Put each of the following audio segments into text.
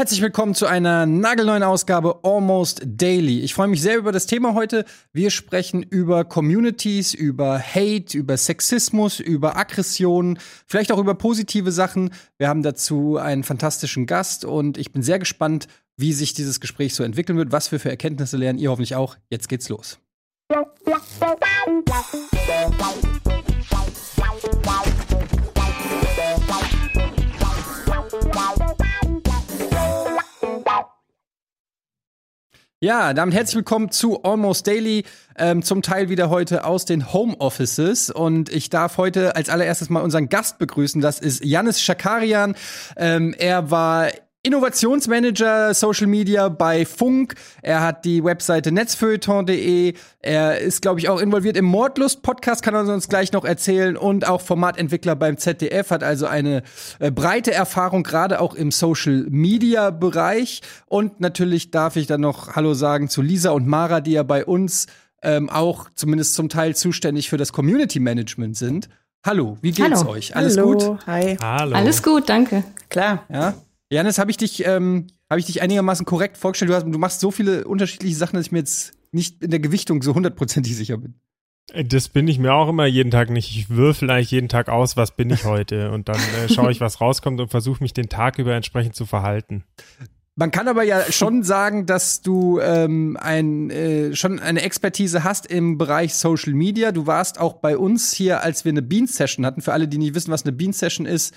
Herzlich willkommen zu einer nagelneuen Ausgabe Almost Daily. Ich freue mich sehr über das Thema heute. Wir sprechen über Communities, über Hate, über Sexismus, über Aggressionen, vielleicht auch über positive Sachen. Wir haben dazu einen fantastischen Gast und ich bin sehr gespannt, wie sich dieses Gespräch so entwickeln wird, was wir für Erkenntnisse lernen. Ihr hoffentlich auch. Jetzt geht's los. Ja, damit herzlich willkommen zu Almost Daily, ähm, zum Teil wieder heute aus den Home Offices. Und ich darf heute als allererstes mal unseren Gast begrüßen. Das ist Janis Schakarian. Ähm, er war Innovationsmanager Social Media bei Funk. Er hat die Webseite netzfeuilleton.de. Er ist, glaube ich, auch involviert im Mordlust-Podcast, kann er uns gleich noch erzählen. Und auch Formatentwickler beim ZDF, hat also eine äh, breite Erfahrung, gerade auch im Social Media Bereich. Und natürlich darf ich dann noch Hallo sagen zu Lisa und Mara, die ja bei uns ähm, auch zumindest zum Teil zuständig für das Community Management sind. Hallo, wie geht's Hallo. euch? Alles Hallo. gut? Hi. Hallo. Alles gut, danke. Klar. Ja. Janis, habe ich dich, ähm, habe ich dich einigermaßen korrekt vorgestellt? Du, hast, du machst so viele unterschiedliche Sachen, dass ich mir jetzt nicht in der Gewichtung so hundertprozentig sicher bin. Das bin ich mir auch immer jeden Tag nicht. Ich würfel eigentlich jeden Tag aus, was bin ich heute. Und dann äh, schaue ich, was rauskommt und versuche mich den Tag über entsprechend zu verhalten. Man kann aber ja schon sagen, dass du ähm, ein, äh, schon eine Expertise hast im Bereich Social Media. Du warst auch bei uns hier, als wir eine Bean-Session hatten. Für alle, die nicht wissen, was eine Bean-Session ist,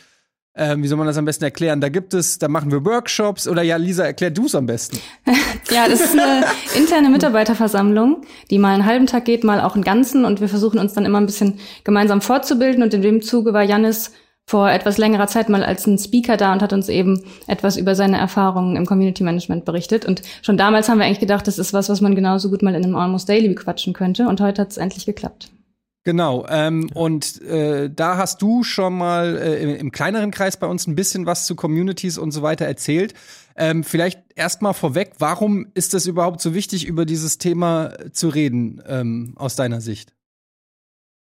ähm, wie soll man das am besten erklären? Da gibt es, da machen wir Workshops oder ja, Lisa, erklär du es am besten. Ja, das ist eine interne Mitarbeiterversammlung, die mal einen halben Tag geht, mal auch einen ganzen und wir versuchen uns dann immer ein bisschen gemeinsam fortzubilden und in dem Zuge war Jannis vor etwas längerer Zeit mal als ein Speaker da und hat uns eben etwas über seine Erfahrungen im Community Management berichtet. Und schon damals haben wir eigentlich gedacht, das ist was, was man genauso gut mal in einem Almost Daily bequatschen könnte. Und heute hat es endlich geklappt. Genau, ähm, und äh, da hast du schon mal äh, im, im, kleineren Kreis bei uns ein bisschen was zu Communities und so weiter erzählt. Ähm, vielleicht erstmal vorweg, warum ist es überhaupt so wichtig, über dieses Thema zu reden, ähm, aus deiner Sicht?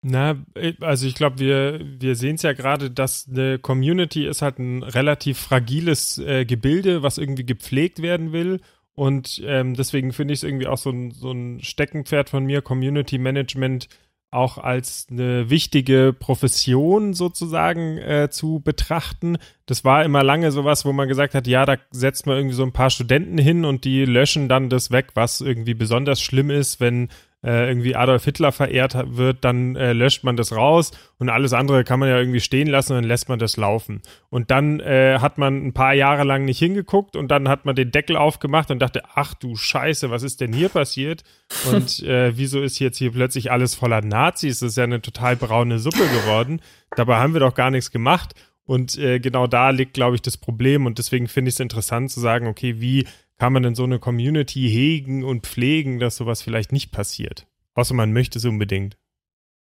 Na, also ich glaube, wir, wir sehen es ja gerade, dass eine Community ist halt ein relativ fragiles äh, Gebilde, was irgendwie gepflegt werden will. Und ähm, deswegen finde ich es irgendwie auch so ein, so ein Steckenpferd von mir, Community Management auch als eine wichtige Profession sozusagen äh, zu betrachten. Das war immer lange sowas, wo man gesagt hat, ja, da setzt man irgendwie so ein paar Studenten hin und die löschen dann das weg, was irgendwie besonders schlimm ist, wenn äh, irgendwie Adolf Hitler verehrt wird, dann äh, löscht man das raus und alles andere kann man ja irgendwie stehen lassen und dann lässt man das laufen. Und dann äh, hat man ein paar Jahre lang nicht hingeguckt und dann hat man den Deckel aufgemacht und dachte, ach du Scheiße, was ist denn hier passiert? Und äh, wieso ist jetzt hier plötzlich alles voller Nazis? Das ist ja eine total braune Suppe geworden. Dabei haben wir doch gar nichts gemacht. Und äh, genau da liegt, glaube ich, das Problem. Und deswegen finde ich es interessant zu sagen, okay, wie kann man denn so eine Community hegen und pflegen, dass sowas vielleicht nicht passiert? Außer man möchte es unbedingt.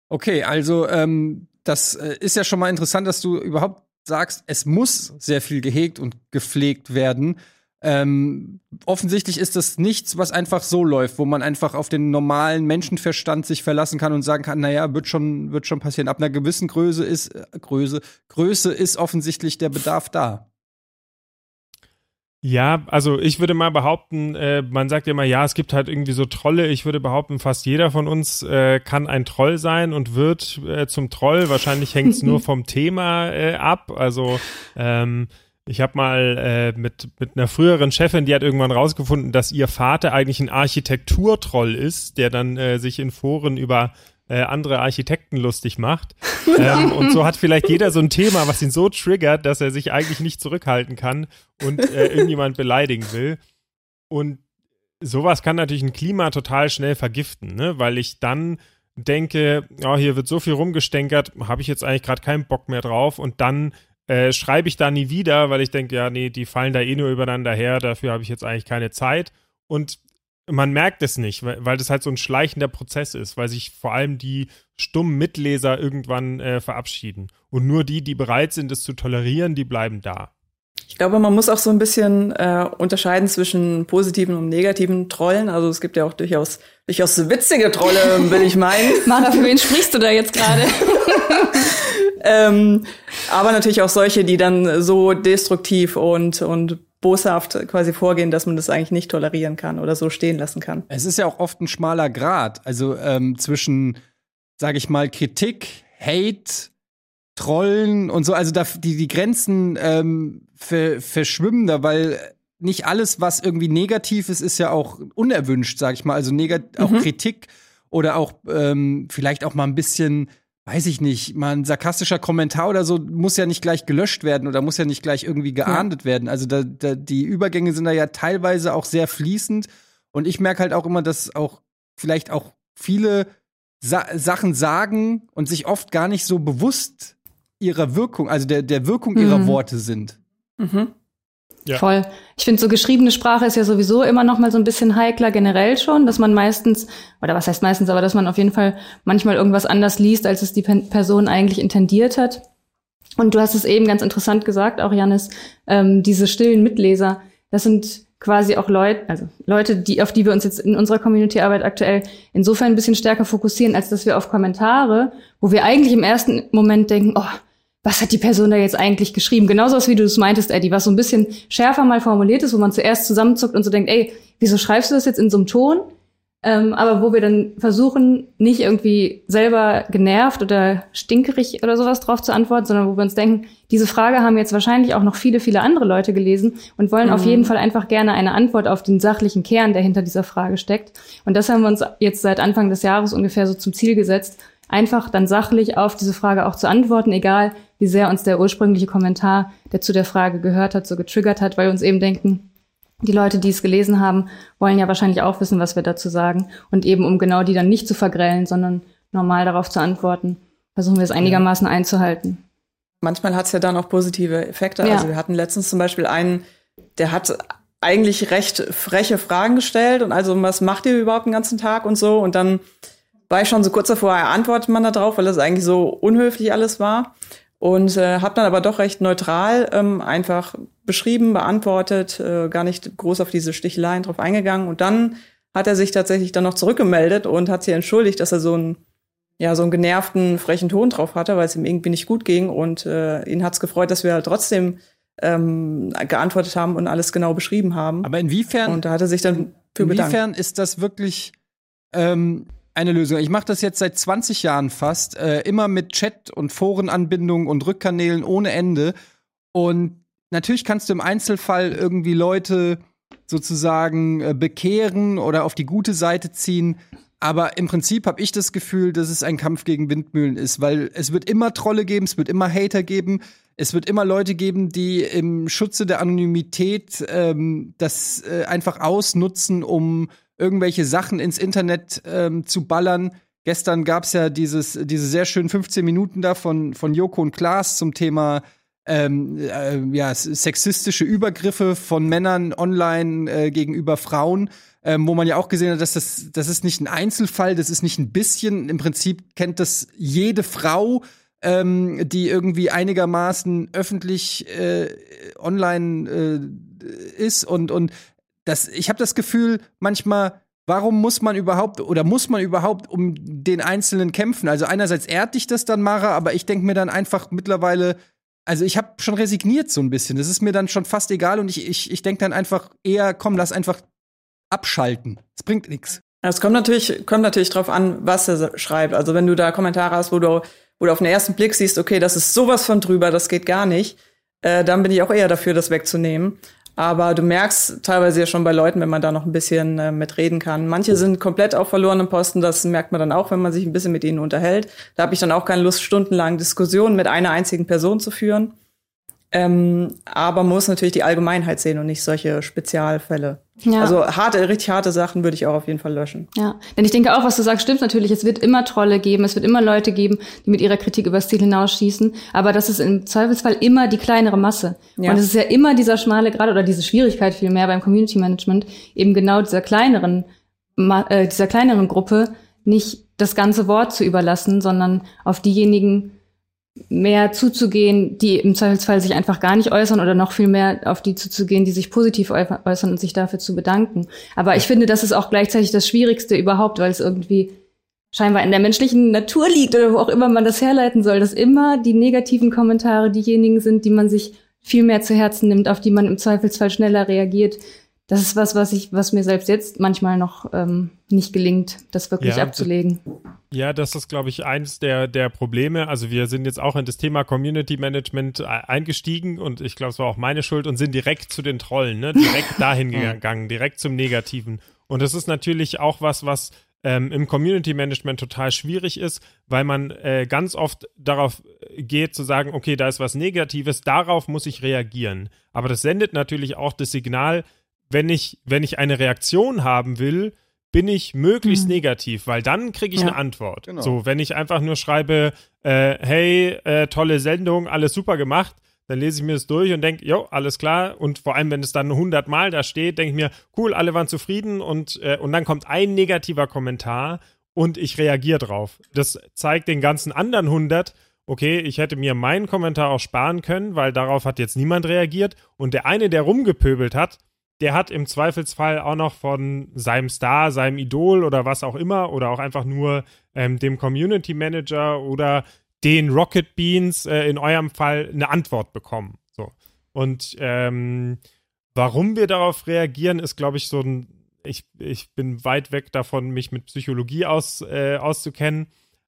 Okay, also ähm, das äh, ist ja schon mal interessant, dass du überhaupt sagst, es muss sehr viel gehegt und gepflegt werden. Ähm, offensichtlich ist das nichts, was einfach so läuft, wo man einfach auf den normalen Menschenverstand sich verlassen kann und sagen kann, naja, wird schon, wird schon passieren. Ab einer gewissen Größe ist, äh, Größe, Größe ist offensichtlich der Bedarf da. Ja, also ich würde mal behaupten, äh, man sagt ja immer, ja, es gibt halt irgendwie so Trolle. Ich würde behaupten, fast jeder von uns äh, kann ein Troll sein und wird äh, zum Troll. Wahrscheinlich hängt es nur vom Thema äh, ab. Also ähm, ich habe mal äh, mit, mit einer früheren Chefin, die hat irgendwann rausgefunden, dass ihr Vater eigentlich ein Architekturtroll ist, der dann äh, sich in Foren über äh, andere Architekten lustig macht. ähm, und so hat vielleicht jeder so ein Thema, was ihn so triggert, dass er sich eigentlich nicht zurückhalten kann und äh, irgendjemand beleidigen will. Und sowas kann natürlich ein Klima total schnell vergiften, ne? weil ich dann denke, oh, hier wird so viel rumgestänkert, habe ich jetzt eigentlich gerade keinen Bock mehr drauf und dann äh, schreibe ich da nie wieder, weil ich denke, ja, nee, die fallen da eh nur übereinander her, dafür habe ich jetzt eigentlich keine Zeit. Und man merkt es nicht, weil, weil das halt so ein schleichender Prozess ist, weil sich vor allem die stummen Mitleser irgendwann äh, verabschieden. Und nur die, die bereit sind, es zu tolerieren, die bleiben da. Ich glaube, man muss auch so ein bisschen äh, unterscheiden zwischen positiven und negativen Trollen. Also es gibt ja auch durchaus durchaus witzige Trolle, will ich meinen. Mara, für wen sprichst du da jetzt gerade? ähm, aber natürlich auch solche, die dann so destruktiv und und boshaft quasi vorgehen, dass man das eigentlich nicht tolerieren kann oder so stehen lassen kann. Es ist ja auch oft ein schmaler Grad, also ähm, zwischen, sage ich mal, Kritik, Hate, Trollen und so. Also da, die, die Grenzen ähm, ver, verschwimmen da, weil nicht alles, was irgendwie negativ ist, ist ja auch unerwünscht, sag ich mal. Also negat mhm. auch Kritik oder auch ähm, vielleicht auch mal ein bisschen weiß ich nicht, mal ein sarkastischer Kommentar oder so muss ja nicht gleich gelöscht werden oder muss ja nicht gleich irgendwie geahndet ja. werden. Also da, da, die Übergänge sind da ja teilweise auch sehr fließend. Und ich merke halt auch immer, dass auch vielleicht auch viele Sa Sachen sagen und sich oft gar nicht so bewusst ihrer Wirkung, also der, der Wirkung mhm. ihrer Worte sind. Mhm. Ja. Voll. Ich finde, so geschriebene Sprache ist ja sowieso immer noch mal so ein bisschen heikler generell schon, dass man meistens, oder was heißt meistens, aber dass man auf jeden Fall manchmal irgendwas anders liest, als es die Person eigentlich intendiert hat. Und du hast es eben ganz interessant gesagt, auch Janis, ähm, diese stillen Mitleser, das sind quasi auch Leute, also Leute, die, auf die wir uns jetzt in unserer Community-Arbeit aktuell insofern ein bisschen stärker fokussieren, als dass wir auf Kommentare, wo wir eigentlich im ersten Moment denken, oh, was hat die Person da jetzt eigentlich geschrieben? Genauso wie du es meintest, Eddie, was so ein bisschen schärfer mal formuliert ist, wo man zuerst zusammenzuckt und so denkt, ey, wieso schreibst du das jetzt in so einem Ton? Ähm, aber wo wir dann versuchen, nicht irgendwie selber genervt oder stinkerig oder sowas drauf zu antworten, sondern wo wir uns denken, diese Frage haben jetzt wahrscheinlich auch noch viele, viele andere Leute gelesen und wollen mhm. auf jeden Fall einfach gerne eine Antwort auf den sachlichen Kern, der hinter dieser Frage steckt. Und das haben wir uns jetzt seit Anfang des Jahres ungefähr so zum Ziel gesetzt, einfach dann sachlich auf diese Frage auch zu antworten, egal wie sehr uns der ursprüngliche Kommentar, der zu der Frage gehört hat, so getriggert hat, weil wir uns eben denken, die Leute, die es gelesen haben, wollen ja wahrscheinlich auch wissen, was wir dazu sagen. Und eben, um genau die dann nicht zu vergrellen, sondern normal darauf zu antworten, versuchen wir es einigermaßen ja. einzuhalten. Manchmal hat es ja dann auch positive Effekte. Ja. Also wir hatten letztens zum Beispiel einen, der hat eigentlich recht freche Fragen gestellt und also, was macht ihr überhaupt den ganzen Tag und so? Und dann war ich schon so kurz davor, antwortet man da drauf, weil das eigentlich so unhöflich alles war und äh, habe dann aber doch recht neutral ähm, einfach beschrieben, beantwortet, äh, gar nicht groß auf diese Sticheleien drauf eingegangen. Und dann hat er sich tatsächlich dann noch zurückgemeldet und hat sich entschuldigt, dass er so einen ja so einen genervten, frechen Ton drauf hatte, weil es ihm irgendwie nicht gut ging. Und äh, ihn hat's gefreut, dass wir halt trotzdem ähm, geantwortet haben und alles genau beschrieben haben. Aber inwiefern? Und da hat er sich dann für bedankt. Inwiefern ist das wirklich ähm, eine Lösung. Ich mache das jetzt seit 20 Jahren fast, äh, immer mit Chat und Forenanbindungen und Rückkanälen ohne Ende. Und natürlich kannst du im Einzelfall irgendwie Leute sozusagen äh, bekehren oder auf die gute Seite ziehen. Aber im Prinzip habe ich das Gefühl, dass es ein Kampf gegen Windmühlen ist, weil es wird immer Trolle geben, es wird immer Hater geben, es wird immer Leute geben, die im Schutze der Anonymität ähm, das äh, einfach ausnutzen, um irgendwelche Sachen ins Internet ähm, zu ballern. Gestern gab es ja dieses, diese sehr schönen 15 Minuten da von, von Joko und Klaas zum Thema ähm, äh, ja, sexistische Übergriffe von Männern online äh, gegenüber Frauen, ähm, wo man ja auch gesehen hat, dass das, das ist nicht ein Einzelfall, das ist nicht ein bisschen. Im Prinzip kennt das jede Frau, ähm, die irgendwie einigermaßen öffentlich äh, online äh, ist und, und das, ich habe das Gefühl, manchmal, warum muss man überhaupt oder muss man überhaupt um den Einzelnen kämpfen? Also einerseits ehrt dich das dann, Mara, aber ich denke mir dann einfach mittlerweile, also ich habe schon resigniert so ein bisschen. Das ist mir dann schon fast egal und ich, ich, ich denke dann einfach eher, komm, lass einfach abschalten. Es bringt nichts. Es kommt natürlich, kommt natürlich drauf an, was er schreibt. Also wenn du da Kommentare hast, wo du, wo du auf den ersten Blick siehst, okay, das ist sowas von drüber, das geht gar nicht, äh, dann bin ich auch eher dafür, das wegzunehmen. Aber du merkst teilweise ja schon bei Leuten, wenn man da noch ein bisschen äh, mitreden kann. Manche sind komplett auf verlorenen Posten, das merkt man dann auch, wenn man sich ein bisschen mit ihnen unterhält. Da habe ich dann auch keine Lust, stundenlang Diskussionen mit einer einzigen Person zu führen. Ähm, aber man muss natürlich die Allgemeinheit sehen und nicht solche Spezialfälle. Ja. Also harte, richtig harte Sachen würde ich auch auf jeden Fall löschen. Ja, denn ich denke auch, was du sagst, stimmt natürlich. Es wird immer Trolle geben, es wird immer Leute geben, die mit ihrer Kritik übers Ziel hinausschießen. Aber das ist im Zweifelsfall immer die kleinere Masse. Ja. Und es ist ja immer dieser schmale Grad oder diese Schwierigkeit vielmehr beim Community Management, eben genau dieser kleineren, äh, dieser kleineren Gruppe nicht das ganze Wort zu überlassen, sondern auf diejenigen mehr zuzugehen, die im Zweifelsfall sich einfach gar nicht äußern oder noch viel mehr auf die zuzugehen, die sich positiv äußern und sich dafür zu bedanken. Aber ich finde, das ist auch gleichzeitig das Schwierigste überhaupt, weil es irgendwie scheinbar in der menschlichen Natur liegt oder wo auch immer man das herleiten soll, dass immer die negativen Kommentare diejenigen sind, die man sich viel mehr zu Herzen nimmt, auf die man im Zweifelsfall schneller reagiert. Das ist was, was ich, was mir selbst jetzt manchmal noch ähm, nicht gelingt, das wirklich ja, abzulegen. Ja, das ist, glaube ich, eins der, der Probleme. Also wir sind jetzt auch in das Thema Community Management eingestiegen und ich glaube, es war auch meine Schuld und sind direkt zu den Trollen, ne? direkt dahin gegangen, direkt zum Negativen. Und das ist natürlich auch was, was ähm, im Community Management total schwierig ist, weil man äh, ganz oft darauf geht zu sagen, okay, da ist was Negatives, darauf muss ich reagieren. Aber das sendet natürlich auch das Signal, wenn ich, wenn ich eine Reaktion haben will, bin ich möglichst mhm. negativ, weil dann kriege ich ja. eine Antwort. Genau. So, wenn ich einfach nur schreibe, äh, hey, äh, tolle Sendung, alles super gemacht, dann lese ich mir das durch und denke, jo, alles klar. Und vor allem, wenn es dann 100 Mal da steht, denke ich mir, cool, alle waren zufrieden und, äh, und dann kommt ein negativer Kommentar und ich reagiere drauf. Das zeigt den ganzen anderen 100, okay, ich hätte mir meinen Kommentar auch sparen können, weil darauf hat jetzt niemand reagiert. Und der eine, der rumgepöbelt hat, der hat im Zweifelsfall auch noch von seinem Star, seinem Idol oder was auch immer oder auch einfach nur ähm, dem Community Manager oder den Rocket Beans äh, in eurem Fall eine Antwort bekommen. So. Und ähm, warum wir darauf reagieren, ist, glaube ich, so ein, ich, ich bin weit weg davon, mich mit Psychologie aus, äh, auszukennen.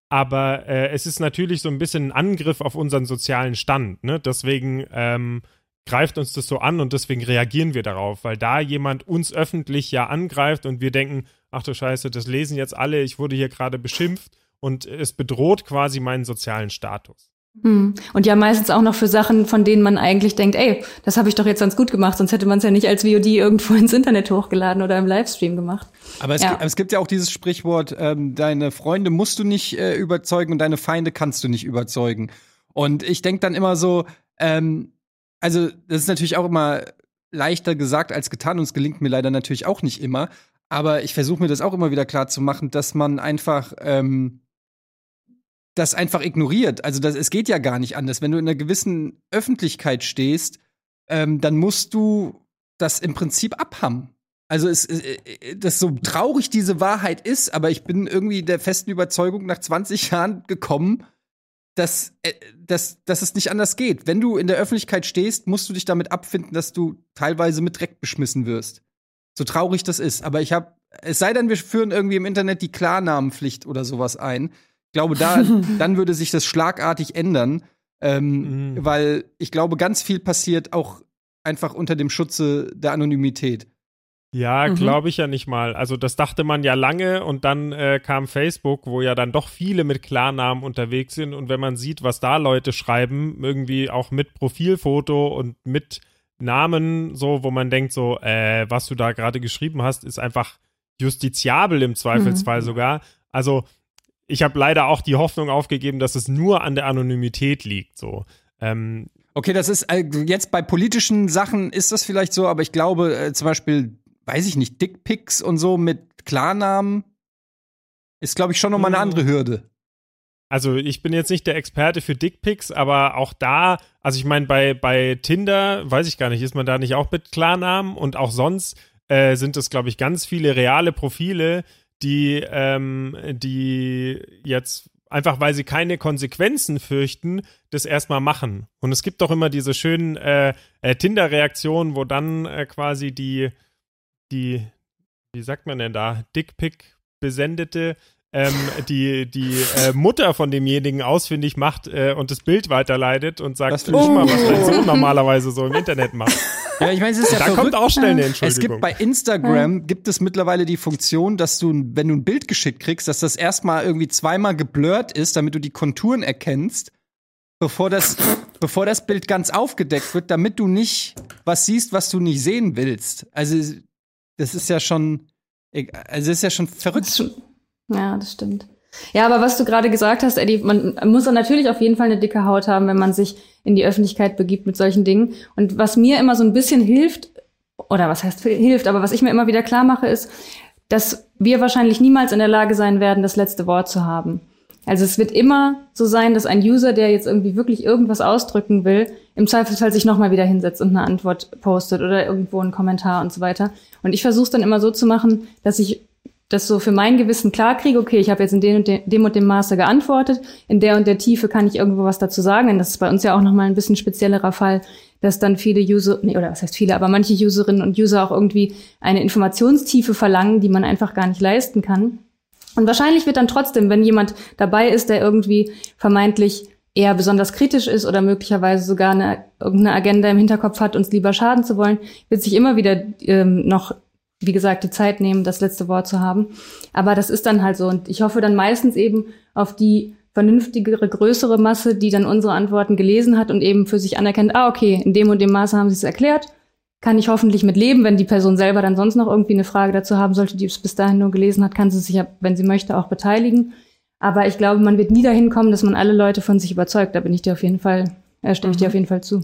Aber äh, es ist natürlich so ein bisschen ein Angriff auf unseren sozialen Stand. Ne? Deswegen ähm, greift uns das so an und deswegen reagieren wir darauf, weil da jemand uns öffentlich ja angreift und wir denken, ach du Scheiße, das lesen jetzt alle, ich wurde hier gerade beschimpft und es bedroht quasi meinen sozialen Status. Hm. Und ja, meistens auch noch für Sachen, von denen man eigentlich denkt, ey, das habe ich doch jetzt ganz gut gemacht, sonst hätte man es ja nicht als VOD irgendwo ins Internet hochgeladen oder im Livestream gemacht. Aber es, ja. gibt, es gibt ja auch dieses Sprichwort, ähm, deine Freunde musst du nicht äh, überzeugen und deine Feinde kannst du nicht überzeugen. Und ich denke dann immer so, ähm, also das ist natürlich auch immer leichter gesagt als getan und es gelingt mir leider natürlich auch nicht immer. Aber ich versuche mir das auch immer wieder klar zu machen, dass man einfach ähm, das einfach ignoriert. Also das, es geht ja gar nicht anders. Wenn du in einer gewissen Öffentlichkeit stehst, ähm, dann musst du das im Prinzip abhaben. Also es, äh, das so traurig diese Wahrheit ist, aber ich bin irgendwie der festen Überzeugung nach 20 Jahren gekommen, dass, äh, dass, dass es nicht anders geht. Wenn du in der Öffentlichkeit stehst, musst du dich damit abfinden, dass du teilweise mit Dreck beschmissen wirst. So traurig das ist. Aber ich habe, es sei denn, wir führen irgendwie im Internet die Klarnamenpflicht oder sowas ein glaube, da, dann würde sich das schlagartig ändern, ähm, mhm. weil ich glaube, ganz viel passiert auch einfach unter dem Schutze der Anonymität. Ja, mhm. glaube ich ja nicht mal. Also das dachte man ja lange und dann äh, kam Facebook, wo ja dann doch viele mit Klarnamen unterwegs sind und wenn man sieht, was da Leute schreiben, irgendwie auch mit Profilfoto und mit Namen, so, wo man denkt so, äh, was du da gerade geschrieben hast, ist einfach justiziabel im Zweifelsfall mhm. sogar. Also ich habe leider auch die Hoffnung aufgegeben, dass es nur an der Anonymität liegt. So. Ähm, okay, das ist äh, jetzt bei politischen Sachen ist das vielleicht so, aber ich glaube äh, zum Beispiel, weiß ich nicht, Dickpics und so mit Klarnamen ist, glaube ich, schon nochmal eine hm. andere Hürde. Also ich bin jetzt nicht der Experte für Dickpics, aber auch da, also ich meine, bei, bei Tinder, weiß ich gar nicht, ist man da nicht auch mit Klarnamen und auch sonst äh, sind es, glaube ich, ganz viele reale Profile, die, ähm, die jetzt einfach weil sie keine Konsequenzen fürchten, das erstmal machen. Und es gibt doch immer diese schönen äh, äh, Tinder-Reaktionen, wo dann äh, quasi die, die, wie sagt man denn da, Dickpick besendete ähm, die, die äh, Mutter von demjenigen ausfindig macht äh, und das Bild weiterleitet und sagt, oh. mal, was dein Sohn normalerweise so im Internet macht. Ja, ich meine, es ist ja Da verrückt. kommt auch schnell eine Entschuldigung. Es gibt bei Instagram gibt es mittlerweile die Funktion, dass du, wenn du ein Bild geschickt kriegst, dass das erstmal irgendwie zweimal geblurrt ist, damit du die Konturen erkennst, bevor das, bevor das Bild ganz aufgedeckt wird, damit du nicht was siehst, was du nicht sehen willst. Also, das ist ja schon, also ist ja schon verrückt. Ja, das stimmt. Ja, aber was du gerade gesagt hast, Eddie, man muss dann natürlich auf jeden Fall eine dicke Haut haben, wenn man sich in die Öffentlichkeit begibt mit solchen Dingen. Und was mir immer so ein bisschen hilft, oder was heißt hilft, aber was ich mir immer wieder klar mache, ist, dass wir wahrscheinlich niemals in der Lage sein werden, das letzte Wort zu haben. Also es wird immer so sein, dass ein User, der jetzt irgendwie wirklich irgendwas ausdrücken will, im Zweifelsfall sich nochmal wieder hinsetzt und eine Antwort postet oder irgendwo einen Kommentar und so weiter. Und ich versuche es dann immer so zu machen, dass ich das so für mein Gewissen klar kriege, okay, ich habe jetzt in dem und, dem, dem und dem Maße geantwortet, in der und der Tiefe kann ich irgendwo was dazu sagen, denn das ist bei uns ja auch nochmal ein bisschen speziellerer Fall, dass dann viele User, nee, oder was heißt viele, aber manche Userinnen und User auch irgendwie eine Informationstiefe verlangen, die man einfach gar nicht leisten kann. Und wahrscheinlich wird dann trotzdem, wenn jemand dabei ist, der irgendwie vermeintlich eher besonders kritisch ist oder möglicherweise sogar eine, irgendeine Agenda im Hinterkopf hat, uns lieber schaden zu wollen, wird sich immer wieder ähm, noch wie gesagt, die Zeit nehmen, das letzte Wort zu haben. Aber das ist dann halt so. Und ich hoffe dann meistens eben auf die vernünftigere, größere Masse, die dann unsere Antworten gelesen hat und eben für sich anerkennt, ah, okay, in dem und dem Maße haben sie es erklärt. Kann ich hoffentlich mit leben, wenn die Person selber dann sonst noch irgendwie eine Frage dazu haben sollte, die es bis dahin nur gelesen hat, kann sie sich ja, wenn sie möchte, auch beteiligen. Aber ich glaube, man wird nie dahin kommen, dass man alle Leute von sich überzeugt. Da bin ich dir auf jeden Fall, äh, stimme ich dir mhm. auf jeden Fall zu.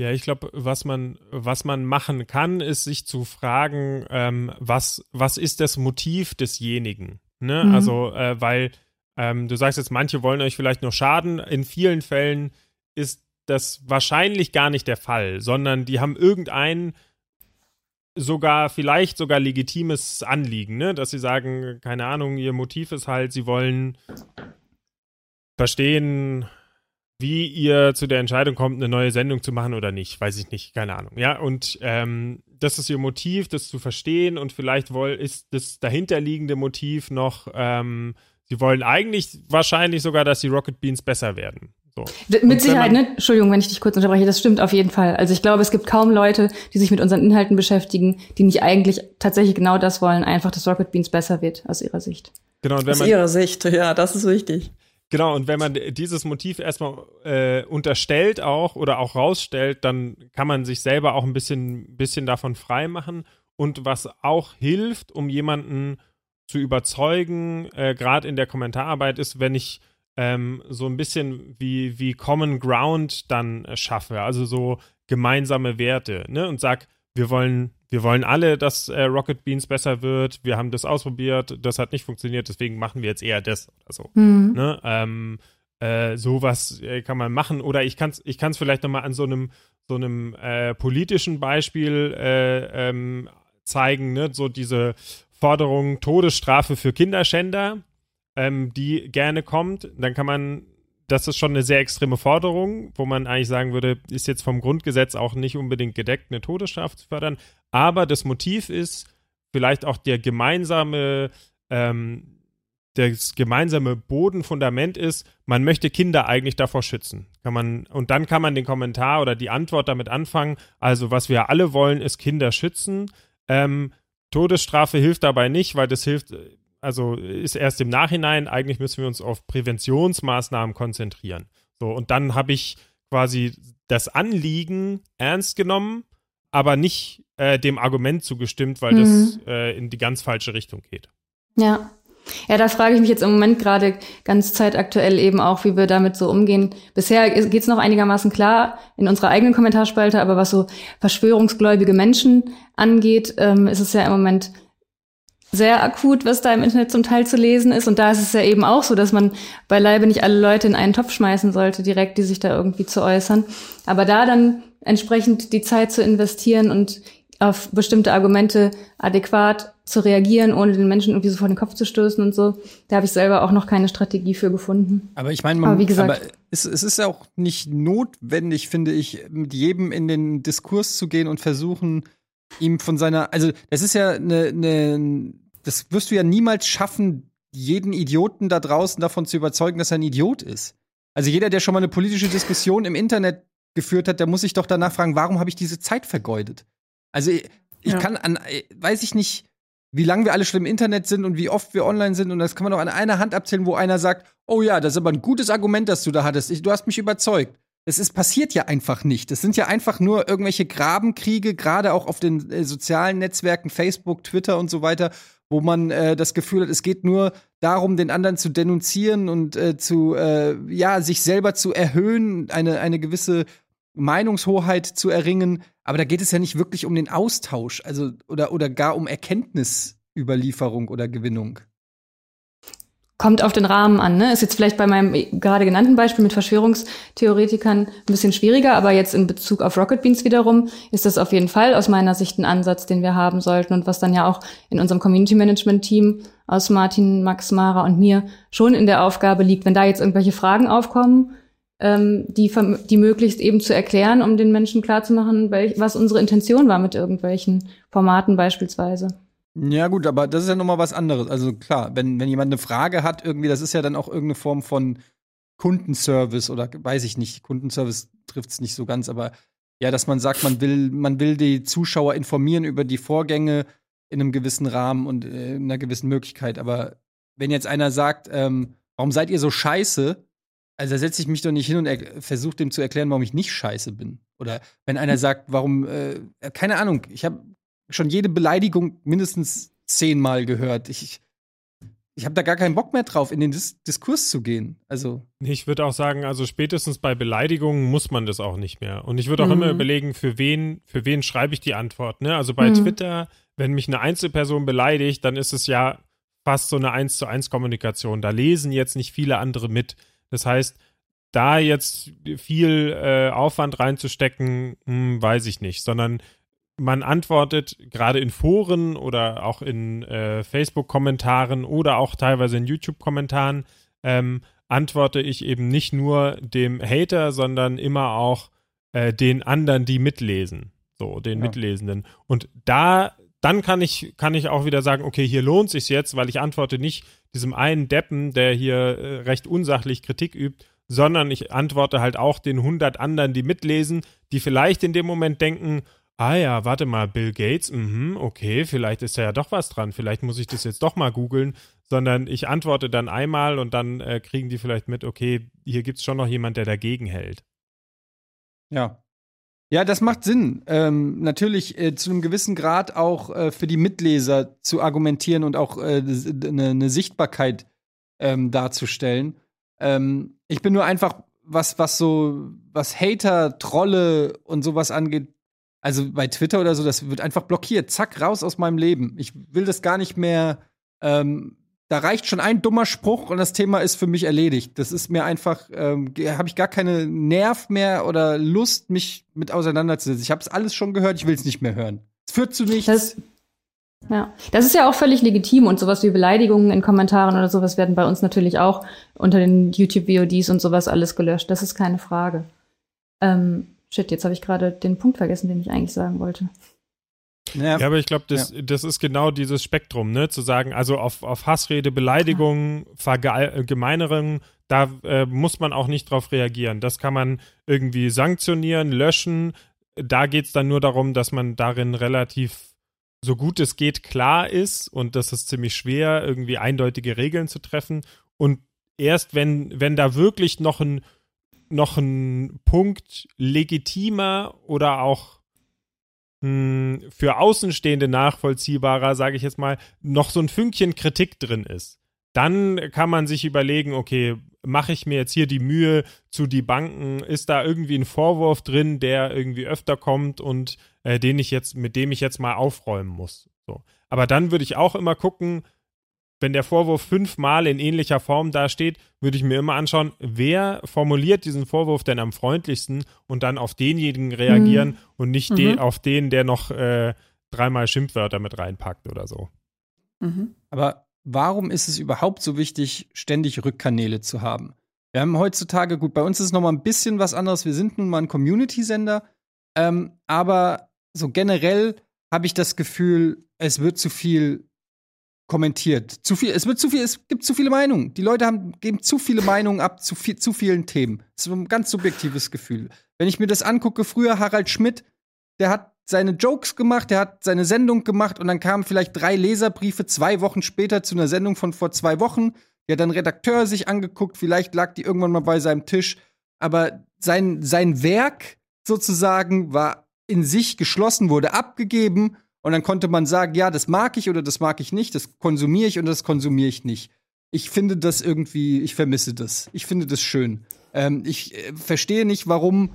Ja, ich glaube, was man, was man machen kann, ist sich zu fragen, ähm, was, was ist das Motiv desjenigen? Ne? Mhm. Also, äh, weil ähm, du sagst jetzt, manche wollen euch vielleicht nur schaden. In vielen Fällen ist das wahrscheinlich gar nicht der Fall, sondern die haben irgendein sogar, vielleicht sogar legitimes Anliegen, ne? Dass sie sagen, keine Ahnung, ihr Motiv ist halt, sie wollen verstehen, wie ihr zu der Entscheidung kommt, eine neue Sendung zu machen oder nicht, weiß ich nicht, keine Ahnung. Ja, und ähm, das ist ihr Motiv, das zu verstehen und vielleicht woll, ist das dahinterliegende Motiv noch, ähm, sie wollen eigentlich wahrscheinlich sogar, dass die Rocket Beans besser werden. So. Mit Sicherheit, ne? Entschuldigung, wenn ich dich kurz unterbreche, das stimmt auf jeden Fall. Also ich glaube, es gibt kaum Leute, die sich mit unseren Inhalten beschäftigen, die nicht eigentlich tatsächlich genau das wollen, einfach, dass Rocket Beans besser wird, aus ihrer Sicht. Genau, und wenn aus man, ihrer Sicht, ja, das ist wichtig. Genau, und wenn man dieses Motiv erstmal äh, unterstellt auch oder auch rausstellt, dann kann man sich selber auch ein bisschen, bisschen davon frei machen. Und was auch hilft, um jemanden zu überzeugen, äh, gerade in der Kommentararbeit, ist, wenn ich ähm, so ein bisschen wie, wie Common Ground dann äh, schaffe, also so gemeinsame Werte, ne? Und sag, wir wollen wir wollen alle, dass äh, Rocket Beans besser wird. Wir haben das ausprobiert, das hat nicht funktioniert, deswegen machen wir jetzt eher das oder so. Mhm. Ne? Ähm, äh, sowas äh, kann man machen. Oder ich kann es ich kann's vielleicht nochmal an so einem, so einem äh, politischen Beispiel äh, ähm, zeigen, ne? so diese Forderung Todesstrafe für Kinderschänder, ähm, die gerne kommt. Dann kann man das ist schon eine sehr extreme Forderung, wo man eigentlich sagen würde, ist jetzt vom Grundgesetz auch nicht unbedingt gedeckt, eine Todesstrafe zu fördern. Aber das Motiv ist vielleicht auch der gemeinsame, ähm, das gemeinsame Bodenfundament ist, man möchte Kinder eigentlich davor schützen. Kann man, und dann kann man den Kommentar oder die Antwort damit anfangen. Also, was wir alle wollen, ist Kinder schützen. Ähm, Todesstrafe hilft dabei nicht, weil das hilft also ist erst im Nachhinein, eigentlich müssen wir uns auf Präventionsmaßnahmen konzentrieren. So, und dann habe ich quasi das Anliegen ernst genommen, aber nicht äh, dem Argument zugestimmt, weil mhm. das äh, in die ganz falsche Richtung geht. Ja. Ja, da frage ich mich jetzt im Moment gerade ganz zeitaktuell eben auch, wie wir damit so umgehen. Bisher geht es noch einigermaßen klar in unserer eigenen Kommentarspalte, aber was so verschwörungsgläubige Menschen angeht, ähm, ist es ja im Moment sehr akut, was da im Internet zum Teil zu lesen ist. Und da ist es ja eben auch so, dass man beileibe nicht alle Leute in einen Topf schmeißen sollte, direkt, die sich da irgendwie zu äußern. Aber da dann entsprechend die Zeit zu investieren und auf bestimmte Argumente adäquat zu reagieren, ohne den Menschen irgendwie so vor den Kopf zu stoßen und so. Da habe ich selber auch noch keine Strategie für gefunden. Aber ich meine, aber wie gesagt, aber es, es ist ja auch nicht notwendig, finde ich, mit jedem in den Diskurs zu gehen und versuchen, ihm von seiner, also das ist ja eine, eine das wirst du ja niemals schaffen, jeden Idioten da draußen davon zu überzeugen, dass er ein Idiot ist. Also jeder, der schon mal eine politische Diskussion im Internet geführt hat, der muss sich doch danach fragen, warum habe ich diese Zeit vergeudet? Also ich, ich ja. kann an, weiß ich nicht, wie lange wir alle schon im Internet sind und wie oft wir online sind und das kann man doch an einer Hand abzählen, wo einer sagt, oh ja, das ist aber ein gutes Argument, das du da hattest. Ich, du hast mich überzeugt. Es ist passiert ja einfach nicht. Es sind ja einfach nur irgendwelche Grabenkriege, gerade auch auf den äh, sozialen Netzwerken, Facebook, Twitter und so weiter, wo man äh, das Gefühl hat, es geht nur darum, den anderen zu denunzieren und äh, zu, äh, ja, sich selber zu erhöhen, eine, eine gewisse Meinungshoheit zu erringen. Aber da geht es ja nicht wirklich um den Austausch, also oder, oder gar um Erkenntnisüberlieferung oder Gewinnung. Kommt auf den Rahmen an. Ne? Ist jetzt vielleicht bei meinem gerade genannten Beispiel mit Verschwörungstheoretikern ein bisschen schwieriger, aber jetzt in Bezug auf Rocket Beans wiederum ist das auf jeden Fall aus meiner Sicht ein Ansatz, den wir haben sollten und was dann ja auch in unserem Community Management Team aus Martin, Max, Mara und mir schon in der Aufgabe liegt, wenn da jetzt irgendwelche Fragen aufkommen, ähm, die, die möglichst eben zu erklären, um den Menschen klarzumachen, was unsere Intention war mit irgendwelchen Formaten beispielsweise. Ja, gut, aber das ist ja nochmal was anderes. Also klar, wenn, wenn jemand eine Frage hat, irgendwie, das ist ja dann auch irgendeine Form von Kundenservice oder weiß ich nicht, Kundenservice trifft es nicht so ganz, aber ja, dass man sagt, man will, man will die Zuschauer informieren über die Vorgänge in einem gewissen Rahmen und äh, in einer gewissen Möglichkeit. Aber wenn jetzt einer sagt, ähm, warum seid ihr so scheiße? Also da setze ich mich doch nicht hin und versuche dem zu erklären, warum ich nicht scheiße bin. Oder wenn einer sagt, warum, äh, keine Ahnung, ich habe schon jede Beleidigung mindestens zehnmal gehört. Ich, ich habe da gar keinen Bock mehr drauf, in den Dis Diskurs zu gehen. Also. Ich würde auch sagen, also spätestens bei Beleidigungen muss man das auch nicht mehr. Und ich würde auch mhm. immer überlegen, für wen, für wen schreibe ich die Antwort. Ne? Also bei mhm. Twitter, wenn mich eine Einzelperson beleidigt, dann ist es ja fast so eine eins zu eins Kommunikation. Da lesen jetzt nicht viele andere mit. Das heißt, da jetzt viel äh, Aufwand reinzustecken, hm, weiß ich nicht, sondern man antwortet gerade in Foren oder auch in äh, Facebook-Kommentaren oder auch teilweise in YouTube-Kommentaren, ähm, antworte ich eben nicht nur dem Hater, sondern immer auch äh, den anderen, die mitlesen. So, den ja. Mitlesenden. Und da, dann kann ich, kann ich auch wieder sagen, okay, hier lohnt sich jetzt, weil ich antworte nicht diesem einen Deppen, der hier äh, recht unsachlich Kritik übt, sondern ich antworte halt auch den 100 anderen, die mitlesen, die vielleicht in dem Moment denken, Ah ja, warte mal, Bill Gates, mhm, okay, vielleicht ist da ja doch was dran, vielleicht muss ich das jetzt doch mal googeln, sondern ich antworte dann einmal und dann äh, kriegen die vielleicht mit, okay, hier gibt es schon noch jemand, der dagegen hält. Ja. Ja, das macht Sinn. Ähm, natürlich äh, zu einem gewissen Grad auch äh, für die Mitleser zu argumentieren und auch eine äh, ne, ne Sichtbarkeit ähm, darzustellen. Ähm, ich bin nur einfach, was, was so, was Hater, Trolle und sowas angeht, also bei Twitter oder so, das wird einfach blockiert. Zack, raus aus meinem Leben. Ich will das gar nicht mehr. Ähm, da reicht schon ein dummer Spruch und das Thema ist für mich erledigt. Das ist mir einfach, ähm, habe ich gar keine Nerv mehr oder Lust, mich mit auseinanderzusetzen. Ich habe es alles schon gehört, ich will es nicht mehr hören. Es führt zu nichts. Das, ja, das ist ja auch völlig legitim und sowas wie Beleidigungen in Kommentaren oder sowas werden bei uns natürlich auch unter den YouTube-VODs und sowas alles gelöscht. Das ist keine Frage. Ähm, Shit, jetzt habe ich gerade den Punkt vergessen, den ich eigentlich sagen wollte. Ja, ja aber ich glaube, das, ja. das ist genau dieses Spektrum, ne? Zu sagen, also auf, auf Hassrede, Beleidigungen, Vergemeinerungen, da äh, muss man auch nicht drauf reagieren. Das kann man irgendwie sanktionieren, löschen. Da geht es dann nur darum, dass man darin relativ so gut es geht klar ist und das ist ziemlich schwer, irgendwie eindeutige Regeln zu treffen. Und erst wenn, wenn da wirklich noch ein noch ein Punkt legitimer oder auch mh, hm, für Außenstehende nachvollziehbarer, sage ich jetzt mal, noch so ein Fünkchen Kritik drin ist. Dann kann man sich überlegen, okay, mache ich mir jetzt hier die Mühe zu die Banken, ist da irgendwie ein Vorwurf drin, der irgendwie öfter kommt und äh, den ich jetzt, mit dem ich jetzt mal aufräumen muss. So. Aber dann würde ich auch immer gucken, wenn der Vorwurf fünfmal in ähnlicher Form dasteht, würde ich mir immer anschauen, wer formuliert diesen Vorwurf denn am freundlichsten und dann auf denjenigen reagieren mhm. und nicht mhm. de auf den, der noch äh, dreimal Schimpfwörter mit reinpackt oder so. Mhm. Aber warum ist es überhaupt so wichtig, ständig Rückkanäle zu haben? Wir haben heutzutage, gut, bei uns ist es nochmal ein bisschen was anderes. Wir sind nun mal ein Community-Sender, ähm, aber so generell habe ich das Gefühl, es wird zu viel kommentiert. Zu viel, es wird zu viel, es gibt zu viele Meinungen. Die Leute haben, geben zu viele Meinungen ab zu, viel, zu vielen Themen. Das ist ein ganz subjektives Gefühl. Wenn ich mir das angucke, früher Harald Schmidt, der hat seine Jokes gemacht, der hat seine Sendung gemacht und dann kamen vielleicht drei Leserbriefe zwei Wochen später zu einer Sendung von vor zwei Wochen. Der hat dann Redakteur sich angeguckt, vielleicht lag die irgendwann mal bei seinem Tisch. Aber sein, sein Werk sozusagen war in sich geschlossen, wurde abgegeben und dann konnte man sagen, ja, das mag ich oder das mag ich nicht, das konsumiere ich oder das konsumiere ich nicht. Ich finde das irgendwie, ich vermisse das. Ich finde das schön. Ähm, ich äh, verstehe nicht, warum,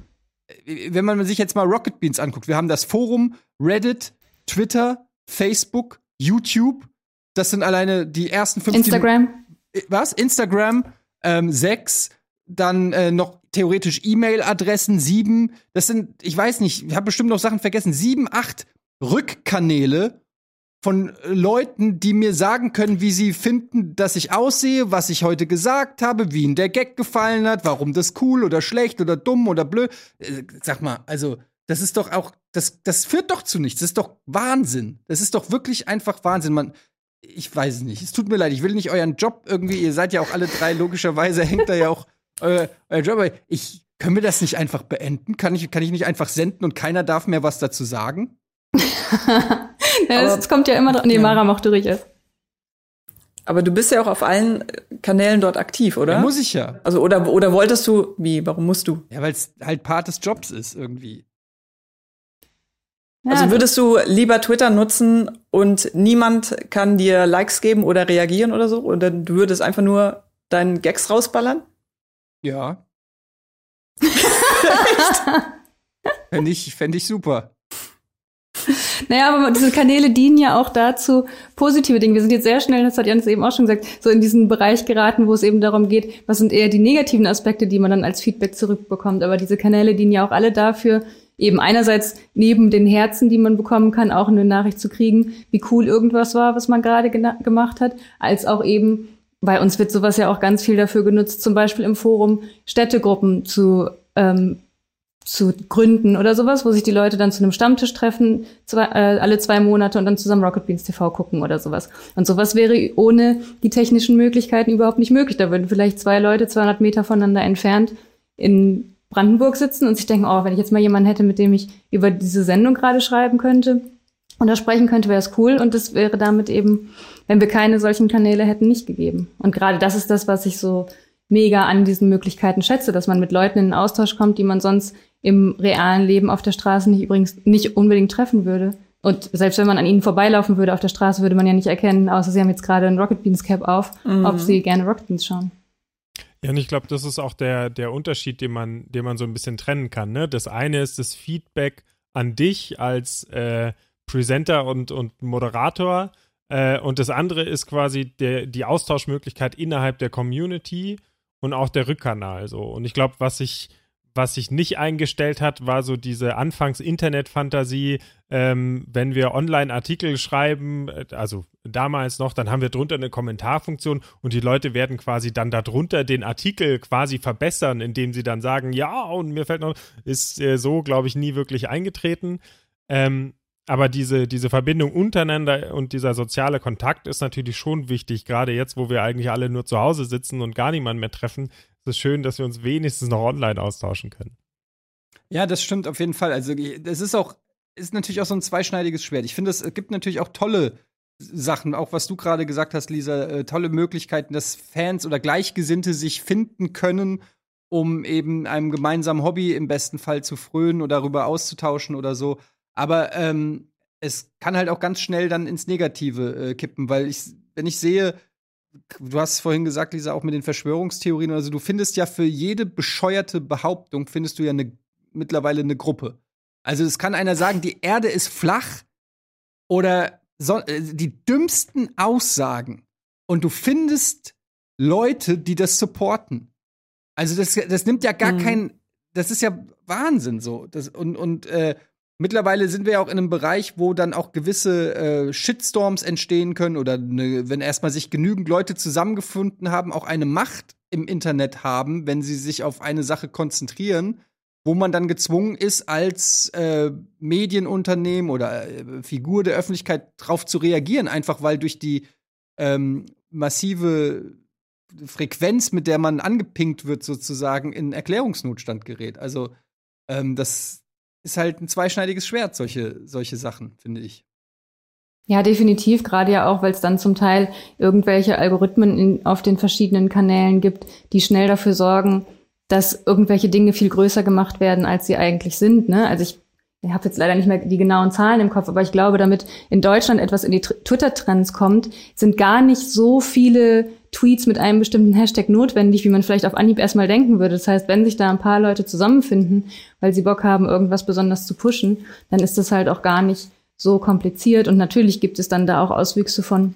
äh, wenn man sich jetzt mal Rocket Beans anguckt, wir haben das Forum, Reddit, Twitter, Facebook, YouTube. Das sind alleine die ersten 15. Instagram. äh, was? Instagram ähm, sechs, dann äh, noch theoretisch E-Mail-Adressen sieben. Das sind, ich weiß nicht, ich habe bestimmt noch Sachen vergessen. Sieben, acht Rückkanäle von Leuten, die mir sagen können, wie sie finden, dass ich aussehe, was ich heute gesagt habe, wie ihnen der Gag gefallen hat, warum das cool oder schlecht oder dumm oder blöd. Äh, sag mal, also das ist doch auch, das, das führt doch zu nichts. Das ist doch Wahnsinn. Das ist doch wirklich einfach Wahnsinn. Man, ich weiß es nicht. Es tut mir leid, ich will nicht euren Job irgendwie, ihr seid ja auch alle drei, logischerweise hängt da ja auch euer, euer Job. Ich, können wir das nicht einfach beenden? Kann ich, kann ich nicht einfach senden und keiner darf mehr was dazu sagen? ja, es kommt ja immer drauf. Nee, Mara macht du es. Aber du bist ja auch auf allen Kanälen dort aktiv, oder? Ja, muss ich ja. Also, oder, oder wolltest du, wie, warum musst du? Ja, weil es halt Part des Jobs ist irgendwie. Ja, also würdest du lieber Twitter nutzen und niemand kann dir Likes geben oder reagieren oder so? Oder du würdest einfach nur deinen Gags rausballern? Ja. Fände ich, fänd ich super. Naja, aber diese Kanäle dienen ja auch dazu, positive Dinge. Wir sind jetzt sehr schnell, das hat Janis eben auch schon gesagt, so in diesen Bereich geraten, wo es eben darum geht, was sind eher die negativen Aspekte, die man dann als Feedback zurückbekommt. Aber diese Kanäle dienen ja auch alle dafür, eben einerseits neben den Herzen, die man bekommen kann, auch eine Nachricht zu kriegen, wie cool irgendwas war, was man gerade gemacht hat, als auch eben, bei uns wird sowas ja auch ganz viel dafür genutzt, zum Beispiel im Forum Städtegruppen zu ähm, zu gründen oder sowas, wo sich die Leute dann zu einem Stammtisch treffen, zwei, äh, alle zwei Monate und dann zusammen Rocket Beans TV gucken oder sowas. Und sowas wäre ohne die technischen Möglichkeiten überhaupt nicht möglich. Da würden vielleicht zwei Leute 200 Meter voneinander entfernt in Brandenburg sitzen und sich denken, oh, wenn ich jetzt mal jemanden hätte, mit dem ich über diese Sendung gerade schreiben könnte oder sprechen könnte, wäre es cool. Und das wäre damit eben, wenn wir keine solchen Kanäle hätten, nicht gegeben. Und gerade das ist das, was ich so mega an diesen Möglichkeiten schätze, dass man mit Leuten in den Austausch kommt, die man sonst im realen Leben auf der Straße nicht übrigens nicht unbedingt treffen würde. Und selbst wenn man an ihnen vorbeilaufen würde auf der Straße, würde man ja nicht erkennen, außer sie haben jetzt gerade ein Rocket Beans Cap auf, mhm. ob sie gerne Rocket Beans schauen. Ja, und ich glaube, das ist auch der, der Unterschied, den man, den man so ein bisschen trennen kann. Ne? Das eine ist das Feedback an dich als äh, Presenter und, und Moderator. Äh, und das andere ist quasi der, die Austauschmöglichkeit innerhalb der Community und auch der Rückkanal. So. Und ich glaube, was ich was sich nicht eingestellt hat, war so diese Anfangs-Internet-Fantasie, ähm, wenn wir Online-Artikel schreiben, äh, also damals noch, dann haben wir drunter eine Kommentarfunktion und die Leute werden quasi dann darunter den Artikel quasi verbessern, indem sie dann sagen, ja, und mir fällt noch, ist äh, so, glaube ich, nie wirklich eingetreten. Ähm, aber diese, diese Verbindung untereinander und dieser soziale Kontakt ist natürlich schon wichtig, gerade jetzt, wo wir eigentlich alle nur zu Hause sitzen und gar niemanden mehr treffen, es schön, dass wir uns wenigstens noch online austauschen können. Ja, das stimmt auf jeden Fall. Also, es ist auch, ist natürlich auch so ein zweischneidiges Schwert. Ich finde, es gibt natürlich auch tolle Sachen, auch was du gerade gesagt hast, Lisa, äh, tolle Möglichkeiten, dass Fans oder Gleichgesinnte sich finden können, um eben einem gemeinsamen Hobby im besten Fall zu frönen oder darüber auszutauschen oder so. Aber ähm, es kann halt auch ganz schnell dann ins Negative äh, kippen, weil ich, wenn ich sehe, du hast vorhin gesagt, Lisa, auch mit den Verschwörungstheorien, also du findest ja für jede bescheuerte Behauptung, findest du ja eine, mittlerweile eine Gruppe. Also es kann einer sagen, die Erde ist flach oder so, äh, die dümmsten Aussagen und du findest Leute, die das supporten. Also das, das nimmt ja gar mhm. kein, das ist ja Wahnsinn so. Das, und und äh, Mittlerweile sind wir ja auch in einem Bereich, wo dann auch gewisse äh, Shitstorms entstehen können oder ne, wenn erstmal sich genügend Leute zusammengefunden haben, auch eine Macht im Internet haben, wenn sie sich auf eine Sache konzentrieren, wo man dann gezwungen ist, als äh, Medienunternehmen oder äh, Figur der Öffentlichkeit drauf zu reagieren, einfach weil durch die ähm, massive Frequenz, mit der man angepinkt wird, sozusagen in Erklärungsnotstand gerät. Also ähm, das ist halt ein zweischneidiges Schwert, solche, solche Sachen, finde ich. Ja, definitiv, gerade ja auch, weil es dann zum Teil irgendwelche Algorithmen in, auf den verschiedenen Kanälen gibt, die schnell dafür sorgen, dass irgendwelche Dinge viel größer gemacht werden, als sie eigentlich sind. Ne? Also ich ich habe jetzt leider nicht mehr die genauen Zahlen im Kopf, aber ich glaube, damit in Deutschland etwas in die Twitter-Trends kommt, sind gar nicht so viele Tweets mit einem bestimmten Hashtag notwendig, wie man vielleicht auf Anhieb erstmal denken würde. Das heißt, wenn sich da ein paar Leute zusammenfinden, weil sie Bock haben, irgendwas besonders zu pushen, dann ist das halt auch gar nicht so kompliziert. Und natürlich gibt es dann da auch Auswüchse von,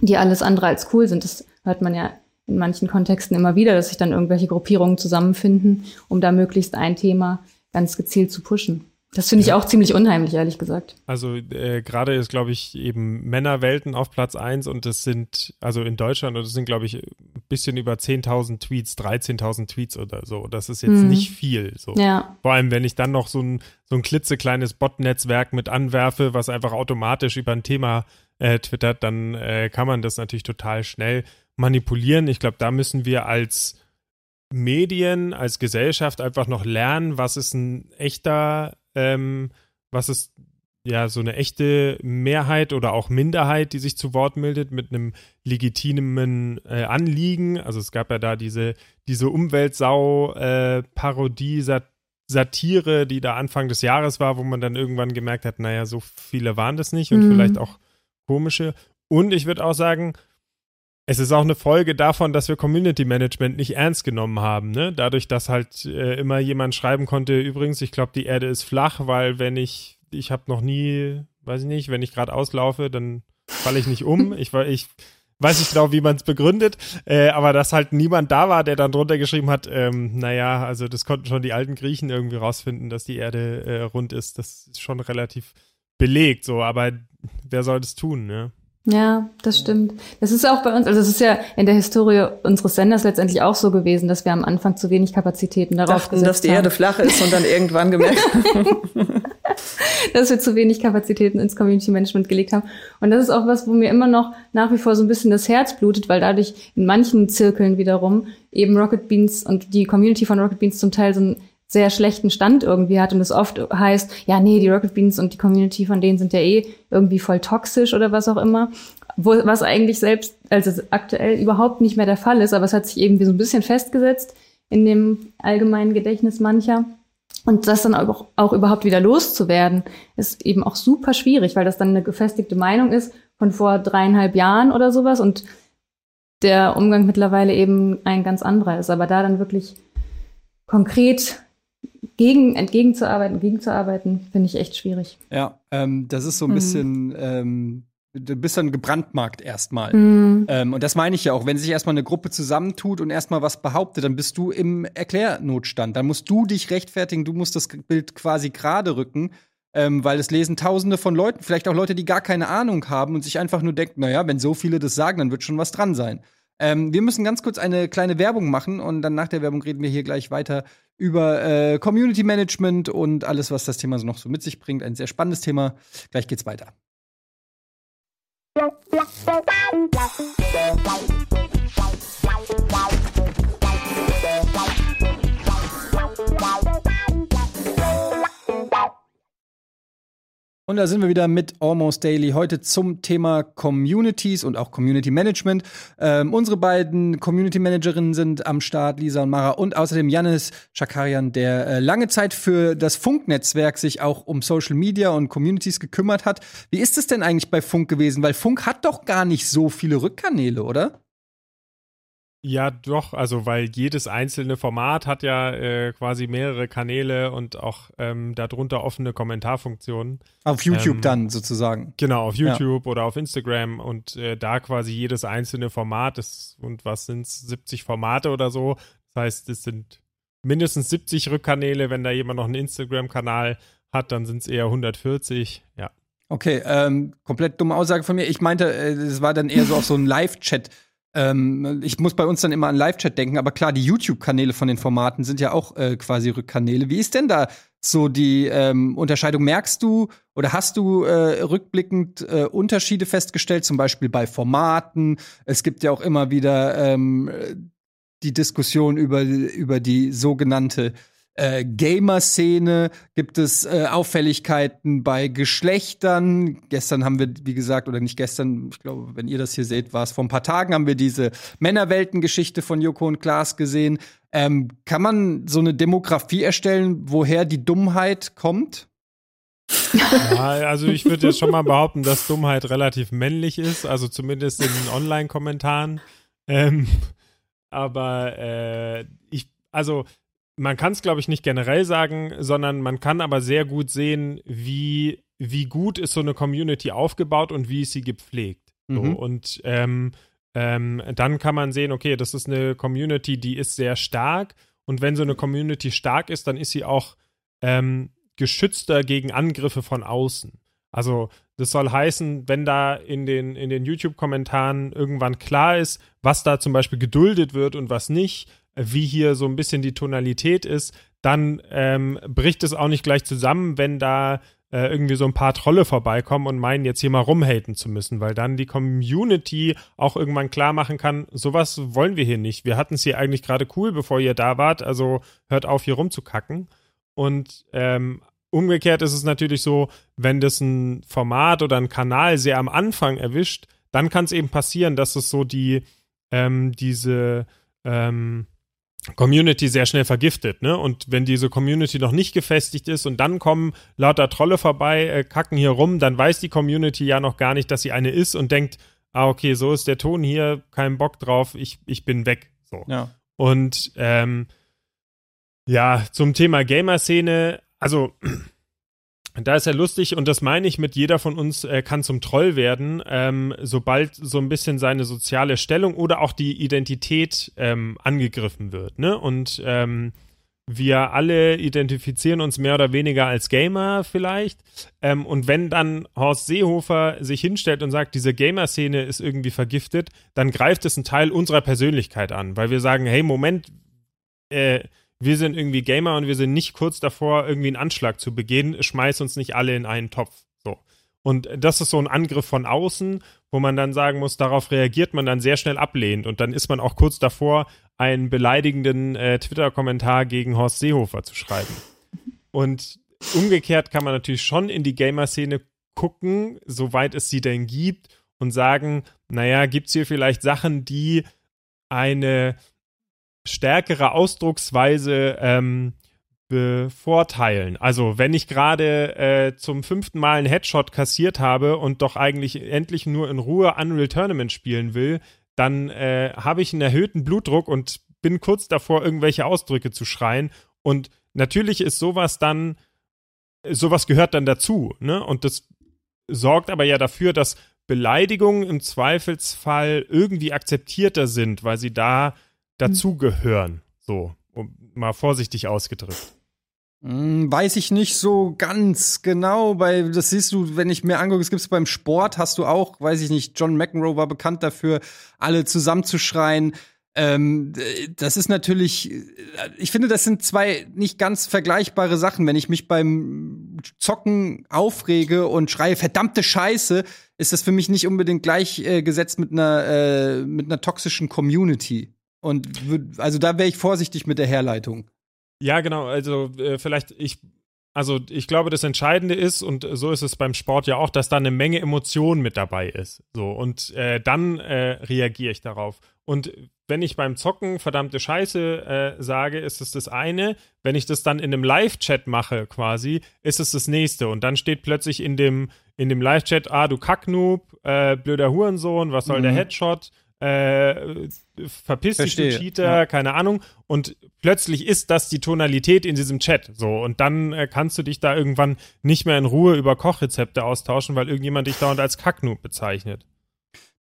die alles andere als cool sind. Das hört man ja in manchen Kontexten immer wieder, dass sich dann irgendwelche Gruppierungen zusammenfinden, um da möglichst ein Thema ganz gezielt zu pushen. Das finde ich ja. auch ziemlich unheimlich, ehrlich gesagt. Also äh, gerade ist, glaube ich, eben Männerwelten auf Platz 1 und es sind, also in Deutschland, und es sind, glaube ich, ein bisschen über 10.000 Tweets, 13.000 Tweets oder so. Das ist jetzt mhm. nicht viel. So. Ja. Vor allem, wenn ich dann noch so ein, so ein klitzekleines Bot-Netzwerk mit anwerfe, was einfach automatisch über ein Thema äh, twittert, dann äh, kann man das natürlich total schnell manipulieren. Ich glaube, da müssen wir als Medien, als Gesellschaft einfach noch lernen, was ist ein echter ähm, was ist ja so eine echte Mehrheit oder auch Minderheit, die sich zu Wort meldet mit einem legitimen äh, Anliegen. Also es gab ja da diese, diese Umweltsau-Parodie, äh, Satire, die da Anfang des Jahres war, wo man dann irgendwann gemerkt hat, naja, so viele waren das nicht und mhm. vielleicht auch komische. Und ich würde auch sagen, es ist auch eine Folge davon, dass wir Community Management nicht ernst genommen haben. Ne? Dadurch, dass halt äh, immer jemand schreiben konnte, übrigens, ich glaube, die Erde ist flach, weil wenn ich, ich habe noch nie, weiß ich nicht, wenn ich gerade auslaufe, dann falle ich nicht um. ich, ich weiß nicht genau, wie man es begründet, äh, aber dass halt niemand da war, der dann drunter geschrieben hat, ähm, naja, also das konnten schon die alten Griechen irgendwie rausfinden, dass die Erde äh, rund ist. Das ist schon relativ belegt, so, aber wer soll das tun, ne? Ja, das stimmt. Das ist auch bei uns, also es ist ja in der Historie unseres Senders letztendlich auch so gewesen, dass wir am Anfang zu wenig Kapazitäten darauf Dachten, gesetzt dass die Erde flach ist und dann irgendwann gemerkt dass wir zu wenig Kapazitäten ins Community Management gelegt haben. Und das ist auch was, wo mir immer noch nach wie vor so ein bisschen das Herz blutet, weil dadurch in manchen Zirkeln wiederum eben Rocket Beans und die Community von Rocket Beans zum Teil so ein sehr schlechten Stand irgendwie hat und es oft heißt, ja, nee, die Rocket Beans und die Community von denen sind ja eh irgendwie voll toxisch oder was auch immer. Wo, was eigentlich selbst, also aktuell überhaupt nicht mehr der Fall ist, aber es hat sich irgendwie so ein bisschen festgesetzt in dem allgemeinen Gedächtnis mancher. Und das dann auch, auch überhaupt wieder loszuwerden, ist eben auch super schwierig, weil das dann eine gefestigte Meinung ist von vor dreieinhalb Jahren oder sowas und der Umgang mittlerweile eben ein ganz anderer ist. Aber da dann wirklich konkret gegen, entgegenzuarbeiten, gegenzuarbeiten, finde ich echt schwierig. Ja, ähm, das ist so ein mhm. bisschen, ähm, du bist dann gebrandmarkt erstmal. Mhm. Ähm, und das meine ich ja auch, wenn sich erstmal eine Gruppe zusammentut und erstmal was behauptet, dann bist du im Erklärnotstand. Dann musst du dich rechtfertigen, du musst das Bild quasi gerade rücken. Ähm, weil es lesen Tausende von Leuten, vielleicht auch Leute, die gar keine Ahnung haben und sich einfach nur denken, naja, wenn so viele das sagen, dann wird schon was dran sein. Ähm, wir müssen ganz kurz eine kleine Werbung machen und dann nach der Werbung reden wir hier gleich weiter über äh, Community Management und alles, was das Thema so noch so mit sich bringt. Ein sehr spannendes Thema. Gleich geht's weiter. Und da sind wir wieder mit Almost Daily. Heute zum Thema Communities und auch Community Management. Ähm, unsere beiden Community Managerinnen sind am Start, Lisa und Mara, und außerdem Janis Schakarian, der äh, lange Zeit für das Funknetzwerk sich auch um Social Media und Communities gekümmert hat. Wie ist es denn eigentlich bei Funk gewesen? Weil Funk hat doch gar nicht so viele Rückkanäle, oder? Ja, doch, also weil jedes einzelne Format hat ja äh, quasi mehrere Kanäle und auch ähm, darunter offene Kommentarfunktionen. Auf YouTube ähm, dann sozusagen. Genau, auf YouTube ja. oder auf Instagram und äh, da quasi jedes einzelne Format ist, und was sind es, 70 Formate oder so. Das heißt, es sind mindestens 70 Rückkanäle. Wenn da jemand noch einen Instagram-Kanal hat, dann sind es eher 140, ja. Okay, ähm, komplett dumme Aussage von mir. Ich meinte, es äh, war dann eher so auf so ein Live-Chat ähm, ich muss bei uns dann immer an Live-Chat denken, aber klar, die YouTube-Kanäle von den Formaten sind ja auch äh, quasi Rückkanäle. Wie ist denn da so die ähm, Unterscheidung? Merkst du oder hast du äh, rückblickend äh, Unterschiede festgestellt, zum Beispiel bei Formaten? Es gibt ja auch immer wieder ähm, die Diskussion über, über die sogenannte äh, Gamer-Szene? Gibt es äh, Auffälligkeiten bei Geschlechtern? Gestern haben wir, wie gesagt, oder nicht gestern, ich glaube, wenn ihr das hier seht, war es vor ein paar Tagen, haben wir diese Männerwelten-Geschichte von Joko und Klaas gesehen. Ähm, kann man so eine Demografie erstellen, woher die Dummheit kommt? Ja, also ich würde jetzt schon mal behaupten, dass Dummheit relativ männlich ist, also zumindest in den Online-Kommentaren. Ähm, aber äh, ich, also man kann es, glaube ich, nicht generell sagen, sondern man kann aber sehr gut sehen, wie, wie gut ist so eine Community aufgebaut und wie ist sie gepflegt. Mhm. So, und ähm, ähm, dann kann man sehen, okay, das ist eine Community, die ist sehr stark. Und wenn so eine Community stark ist, dann ist sie auch ähm, geschützter gegen Angriffe von außen. Also das soll heißen, wenn da in den, in den YouTube-Kommentaren irgendwann klar ist, was da zum Beispiel geduldet wird und was nicht, wie hier so ein bisschen die Tonalität ist, dann ähm, bricht es auch nicht gleich zusammen, wenn da äh, irgendwie so ein paar Trolle vorbeikommen und meinen, jetzt hier mal rumhaten zu müssen, weil dann die Community auch irgendwann klar machen kann, sowas wollen wir hier nicht. Wir hatten es hier eigentlich gerade cool, bevor ihr da wart, also hört auf, hier rumzukacken. Und ähm, umgekehrt ist es natürlich so, wenn das ein Format oder ein Kanal sehr am Anfang erwischt, dann kann es eben passieren, dass es so die, ähm, diese, ähm, Community sehr schnell vergiftet, ne? Und wenn diese Community noch nicht gefestigt ist und dann kommen lauter Trolle vorbei, äh, kacken hier rum, dann weiß die Community ja noch gar nicht, dass sie eine ist und denkt, ah, okay, so ist der Ton hier, kein Bock drauf, ich, ich bin weg. So. Ja. Und ähm, ja, zum Thema Gamer-Szene, also da ist ja lustig und das meine ich mit jeder von uns äh, kann zum Troll werden, ähm, sobald so ein bisschen seine soziale Stellung oder auch die Identität ähm, angegriffen wird. Ne? Und ähm, wir alle identifizieren uns mehr oder weniger als Gamer vielleicht. Ähm, und wenn dann Horst Seehofer sich hinstellt und sagt, diese Gamer-Szene ist irgendwie vergiftet, dann greift es einen Teil unserer Persönlichkeit an, weil wir sagen, hey, Moment, äh, wir sind irgendwie Gamer und wir sind nicht kurz davor, irgendwie einen Anschlag zu begehen, schmeiß uns nicht alle in einen Topf. So. Und das ist so ein Angriff von außen, wo man dann sagen muss, darauf reagiert man dann sehr schnell ablehnend. Und dann ist man auch kurz davor, einen beleidigenden äh, Twitter-Kommentar gegen Horst Seehofer zu schreiben. Und umgekehrt kann man natürlich schon in die Gamer-Szene gucken, soweit es sie denn gibt, und sagen, naja, gibt es hier vielleicht Sachen, die eine stärkere Ausdrucksweise ähm, bevorteilen. Also wenn ich gerade äh, zum fünften Mal einen Headshot kassiert habe und doch eigentlich endlich nur in Ruhe Unreal Tournament spielen will, dann äh, habe ich einen erhöhten Blutdruck und bin kurz davor, irgendwelche Ausdrücke zu schreien. Und natürlich ist sowas dann, sowas gehört dann dazu. Ne? Und das sorgt aber ja dafür, dass Beleidigungen im Zweifelsfall irgendwie akzeptierter sind, weil sie da dazugehören. So, um, mal vorsichtig ausgedrückt. Hm, weiß ich nicht so ganz genau, weil das siehst du, wenn ich mir angucke, es gibt es beim Sport, hast du auch, weiß ich nicht, John McEnroe war bekannt dafür, alle zusammenzuschreien. Ähm, das ist natürlich, ich finde, das sind zwei nicht ganz vergleichbare Sachen. Wenn ich mich beim Zocken aufrege und schreie, verdammte Scheiße, ist das für mich nicht unbedingt gleichgesetzt äh, mit einer, äh, mit einer toxischen Community. Und also da wäre ich vorsichtig mit der Herleitung. Ja, genau. Also äh, vielleicht ich also ich glaube, das Entscheidende ist, und so ist es beim Sport ja auch, dass da eine Menge Emotion mit dabei ist. So, und äh, dann äh, reagiere ich darauf. Und wenn ich beim Zocken verdammte Scheiße äh, sage, ist es das eine. Wenn ich das dann in einem Live-Chat mache, quasi, ist es das nächste. Und dann steht plötzlich in dem, in dem Live-Chat, ah, du Kacknoob, äh, blöder Hurensohn, was soll mhm. der Headshot? Äh, verpiss dich, du Cheater, ja. keine Ahnung. Und plötzlich ist das die Tonalität in diesem Chat. So, und dann äh, kannst du dich da irgendwann nicht mehr in Ruhe über Kochrezepte austauschen, weil irgendjemand dich dauernd als Kacknoob bezeichnet.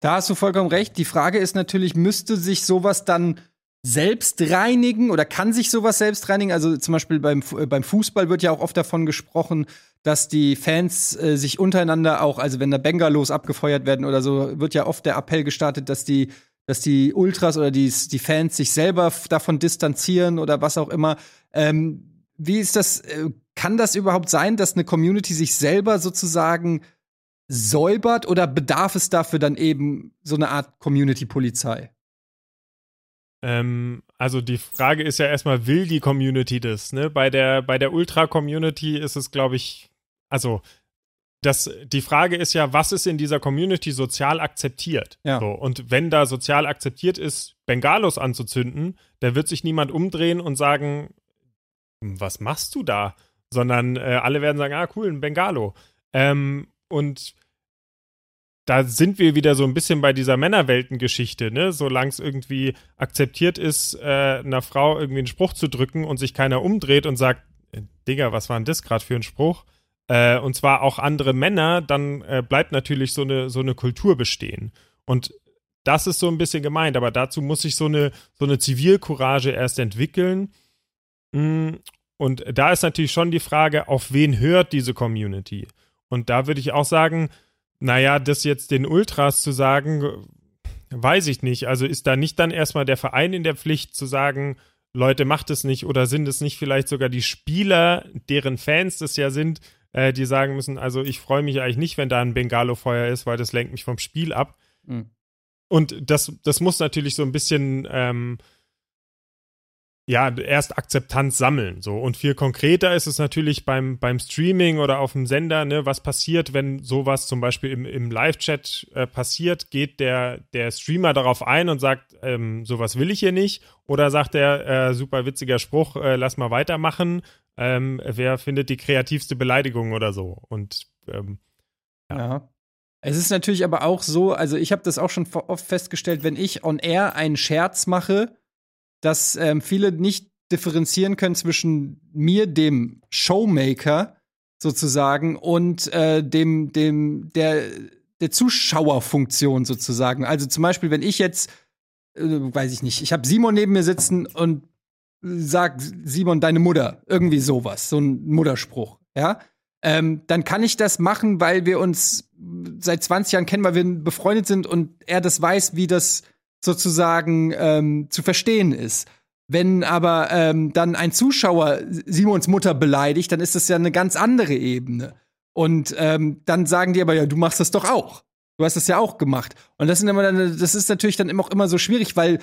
Da hast du vollkommen recht. Die Frage ist natürlich, müsste sich sowas dann selbst reinigen oder kann sich sowas selbst reinigen? Also zum Beispiel beim, beim Fußball wird ja auch oft davon gesprochen, dass die Fans äh, sich untereinander auch, also wenn da Bengalos abgefeuert werden oder so, wird ja oft der Appell gestartet, dass die, dass die Ultras oder die, die Fans sich selber davon distanzieren oder was auch immer. Ähm, wie ist das? Äh, kann das überhaupt sein, dass eine Community sich selber sozusagen säubert oder bedarf es dafür dann eben so eine Art Community-Polizei? Ähm, also die Frage ist ja erstmal, will die Community das? Ne? Bei der, bei der Ultra-Community ist es, glaube ich, also das, die Frage ist ja, was ist in dieser Community sozial akzeptiert? Ja. So, und wenn da sozial akzeptiert ist, Bengalos anzuzünden, da wird sich niemand umdrehen und sagen, was machst du da? Sondern äh, alle werden sagen, ah, cool, ein Bengalo. Ähm, und da sind wir wieder so ein bisschen bei dieser Männerweltengeschichte, ne? Solange es irgendwie akzeptiert ist, äh, einer Frau irgendwie einen Spruch zu drücken und sich keiner umdreht und sagt, äh, Digga, was war denn das gerade für ein Spruch? Äh, und zwar auch andere Männer, dann äh, bleibt natürlich so eine, so eine Kultur bestehen. Und das ist so ein bisschen gemeint, aber dazu muss sich so eine, so eine Zivilcourage erst entwickeln. Mm, und da ist natürlich schon die Frage, auf wen hört diese Community? Und da würde ich auch sagen, naja, das jetzt den Ultras zu sagen, weiß ich nicht. Also ist da nicht dann erstmal der Verein in der Pflicht zu sagen, Leute, macht es nicht oder sind es nicht vielleicht sogar die Spieler, deren Fans das ja sind, äh, die sagen müssen, also ich freue mich eigentlich nicht, wenn da ein Bengalo-Feuer ist, weil das lenkt mich vom Spiel ab. Mhm. Und das, das muss natürlich so ein bisschen ähm, ja, erst Akzeptanz sammeln. So. Und viel konkreter ist es natürlich beim, beim Streaming oder auf dem Sender, ne, was passiert, wenn sowas zum Beispiel im, im Live-Chat äh, passiert, geht der, der Streamer darauf ein und sagt, ähm, sowas will ich hier nicht, oder sagt er, äh, super witziger Spruch, äh, lass mal weitermachen, ähm, wer findet die kreativste Beleidigung oder so. Und ähm, ja. ja. Es ist natürlich aber auch so, also ich habe das auch schon oft festgestellt, wenn ich on air einen Scherz mache, dass ähm, viele nicht differenzieren können zwischen mir, dem Showmaker sozusagen, und äh, dem, dem, der, der Zuschauerfunktion sozusagen. Also zum Beispiel, wenn ich jetzt, äh, weiß ich nicht, ich habe Simon neben mir sitzen und sag Simon, deine Mutter, irgendwie sowas, so ein Mutterspruch, ja. Ähm, dann kann ich das machen, weil wir uns seit 20 Jahren kennen, weil wir befreundet sind und er das weiß, wie das sozusagen ähm, zu verstehen ist. Wenn aber ähm, dann ein Zuschauer Simons Mutter beleidigt, dann ist das ja eine ganz andere Ebene. Und ähm, dann sagen die aber, ja, du machst das doch auch. Du hast das ja auch gemacht. Und das sind immer dann, das ist natürlich dann auch immer so schwierig, weil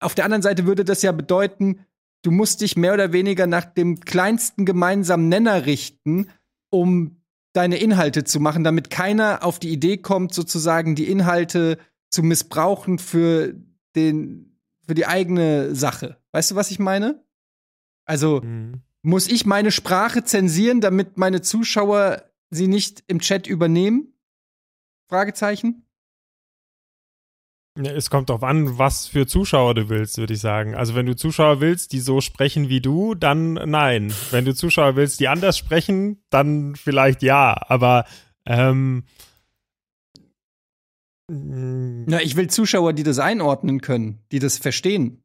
auf der anderen Seite würde das ja bedeuten, du musst dich mehr oder weniger nach dem kleinsten gemeinsamen Nenner richten, um deine Inhalte zu machen, damit keiner auf die Idee kommt, sozusagen die Inhalte zu missbrauchen für den, für die eigene Sache. Weißt du, was ich meine? Also, mhm. muss ich meine Sprache zensieren, damit meine Zuschauer sie nicht im Chat übernehmen? Fragezeichen. Ja, es kommt darauf an, was für Zuschauer du willst, würde ich sagen. Also wenn du Zuschauer willst, die so sprechen wie du, dann nein. Wenn du Zuschauer willst, die anders sprechen, dann vielleicht ja. Aber ähm, na, ich will Zuschauer, die das einordnen können, die das verstehen.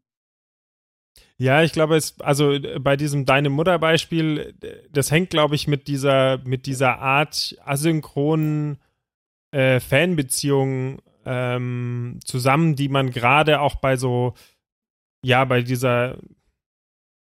Ja, ich glaube, es, also bei diesem Deine Mutter-Beispiel, das hängt, glaube ich, mit dieser, mit dieser Art asynchronen äh, Fanbeziehungen ähm, zusammen, die man gerade auch bei so, ja, bei dieser,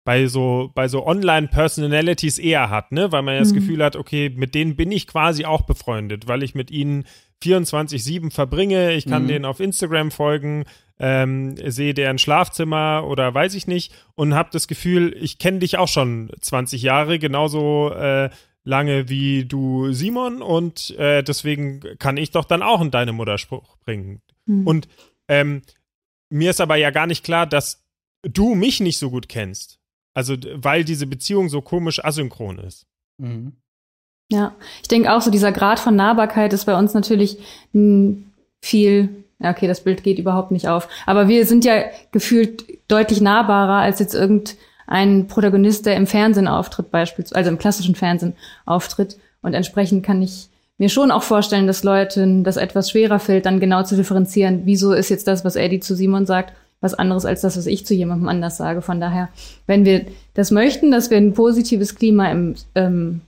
bei so, bei so Online-Personalities eher hat, ne? Weil man ja das mhm. Gefühl hat, okay, mit denen bin ich quasi auch befreundet, weil ich mit ihnen 24-7 verbringe. Ich kann mhm. denen auf Instagram folgen, ähm, sehe deren Schlafzimmer oder weiß ich nicht und habe das Gefühl, ich kenne dich auch schon 20 Jahre, genauso äh, lange wie du Simon und äh, deswegen kann ich doch dann auch in deine Mutterspruch bringen. Mhm. Und ähm, mir ist aber ja gar nicht klar, dass du mich nicht so gut kennst. Also, weil diese Beziehung so komisch asynchron ist. Mhm. Ja, ich denke auch so, dieser Grad von Nahbarkeit ist bei uns natürlich viel, okay, das Bild geht überhaupt nicht auf. Aber wir sind ja gefühlt deutlich nahbarer als jetzt irgendein Protagonist, der im Fernsehen auftritt, beispielsweise, also im klassischen Fernsehen auftritt. Und entsprechend kann ich mir schon auch vorstellen, dass Leuten das etwas schwerer fällt, dann genau zu differenzieren, wieso ist jetzt das, was Eddie zu Simon sagt, was anderes als das, was ich zu jemandem anders sage. Von daher, wenn wir das möchten, dass wir ein positives Klima im ähm,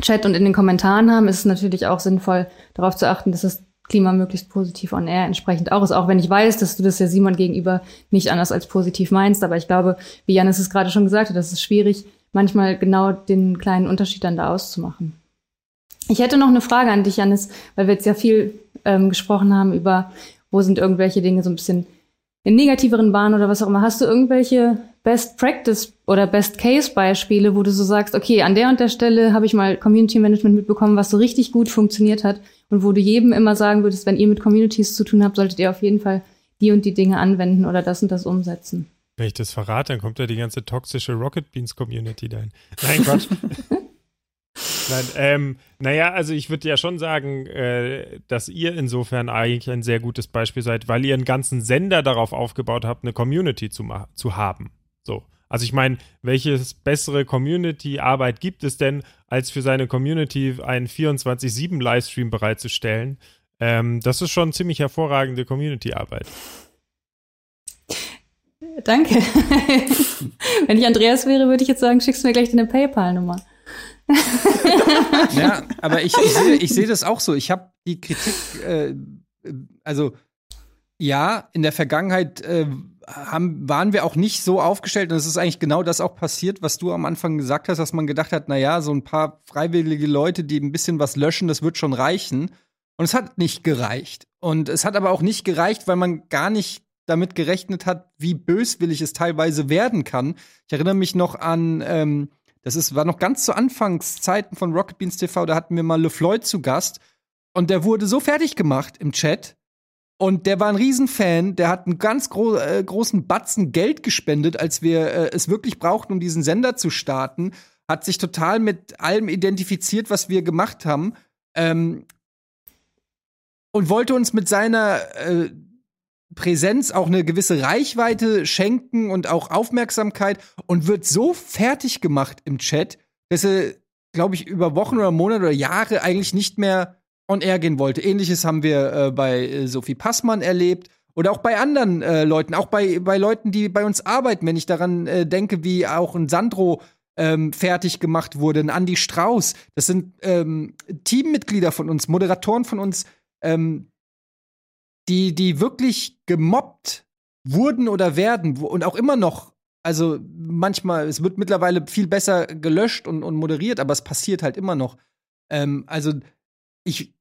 Chat und in den Kommentaren haben, ist es natürlich auch sinnvoll, darauf zu achten, dass das Klima möglichst positiv on air entsprechend auch ist. Auch wenn ich weiß, dass du das ja Simon gegenüber nicht anders als positiv meinst. Aber ich glaube, wie Janis es gerade schon gesagt hat, das ist schwierig, manchmal genau den kleinen Unterschied dann da auszumachen. Ich hätte noch eine Frage an dich, Janis, weil wir jetzt ja viel ähm, gesprochen haben über, wo sind irgendwelche Dinge so ein bisschen in negativeren Bahnen oder was auch immer. Hast du irgendwelche Best Practice oder Best Case Beispiele, wo du so sagst, okay, an der und der Stelle habe ich mal Community Management mitbekommen, was so richtig gut funktioniert hat und wo du jedem immer sagen würdest, wenn ihr mit Communities zu tun habt, solltet ihr auf jeden Fall die und die Dinge anwenden oder das und das umsetzen. Wenn ich das verrate, dann kommt ja die ganze toxische Rocket Beans Community dahin. Nein, Quatsch. Nein, ähm, naja, also ich würde ja schon sagen, äh, dass ihr insofern eigentlich ein sehr gutes Beispiel seid, weil ihr einen ganzen Sender darauf aufgebaut habt, eine Community zu, zu haben. So. Also ich meine, welches bessere Community-Arbeit gibt es denn, als für seine Community einen 24-7-Livestream bereitzustellen, Ähm, das ist schon ziemlich hervorragende Community-Arbeit. Danke. Wenn ich Andreas wäre, würde ich jetzt sagen, schickst du mir gleich deine PayPal-Nummer. ja, aber ich, ich sehe ich seh das auch so. Ich habe die Kritik, äh, also ja, in der Vergangenheit äh, haben, waren wir auch nicht so aufgestellt und es ist eigentlich genau das auch passiert, was du am Anfang gesagt hast, dass man gedacht hat, na ja, so ein paar freiwillige Leute, die ein bisschen was löschen, das wird schon reichen. Und es hat nicht gereicht. Und es hat aber auch nicht gereicht, weil man gar nicht damit gerechnet hat, wie böswillig es teilweise werden kann. Ich erinnere mich noch an, ähm, das ist, war noch ganz zu Anfangszeiten von Rocket Beans TV, da hatten wir mal LeFloid zu Gast und der wurde so fertig gemacht im Chat. Und der war ein Riesenfan, der hat einen ganz gro äh, großen Batzen Geld gespendet, als wir äh, es wirklich brauchten, um diesen Sender zu starten. Hat sich total mit allem identifiziert, was wir gemacht haben. Ähm, und wollte uns mit seiner äh, Präsenz auch eine gewisse Reichweite schenken und auch Aufmerksamkeit und wird so fertig gemacht im Chat, dass er, glaube ich, über Wochen oder Monate oder Jahre eigentlich nicht mehr on air gehen wollte. Ähnliches haben wir äh, bei äh, Sophie Passmann erlebt oder auch bei anderen äh, Leuten, auch bei, bei Leuten, die bei uns arbeiten, wenn ich daran äh, denke, wie auch ein Sandro ähm, fertig gemacht wurde, ein Andy Strauß. Das sind ähm, Teammitglieder von uns, Moderatoren von uns, ähm, die, die wirklich gemobbt wurden oder werden und auch immer noch, also manchmal, es wird mittlerweile viel besser gelöscht und, und moderiert, aber es passiert halt immer noch. Ähm, also ich,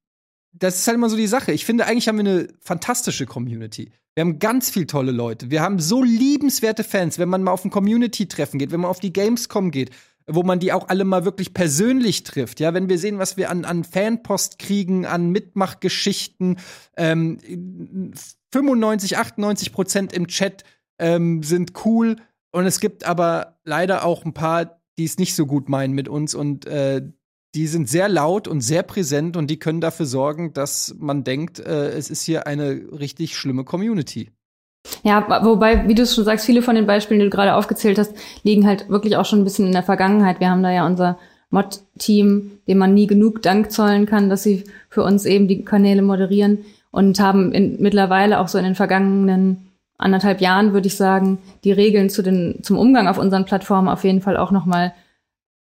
das ist halt immer so die Sache. Ich finde, eigentlich haben wir eine fantastische Community. Wir haben ganz viel tolle Leute. Wir haben so liebenswerte Fans, wenn man mal auf ein Community-Treffen geht, wenn man auf die Gamescom geht, wo man die auch alle mal wirklich persönlich trifft. Ja, wenn wir sehen, was wir an, an Fanpost kriegen, an Mitmachgeschichten, ähm, 95, 98 Prozent im Chat ähm, sind cool. Und es gibt aber leider auch ein paar, die es nicht so gut meinen mit uns und äh, die sind sehr laut und sehr präsent und die können dafür sorgen, dass man denkt, äh, es ist hier eine richtig schlimme Community. Ja, wobei, wie du schon sagst, viele von den Beispielen, die du gerade aufgezählt hast, liegen halt wirklich auch schon ein bisschen in der Vergangenheit. Wir haben da ja unser Mod-Team, dem man nie genug Dank zollen kann, dass sie für uns eben die Kanäle moderieren und haben in, mittlerweile auch so in den vergangenen anderthalb Jahren, würde ich sagen, die Regeln zu den, zum Umgang auf unseren Plattformen auf jeden Fall auch nochmal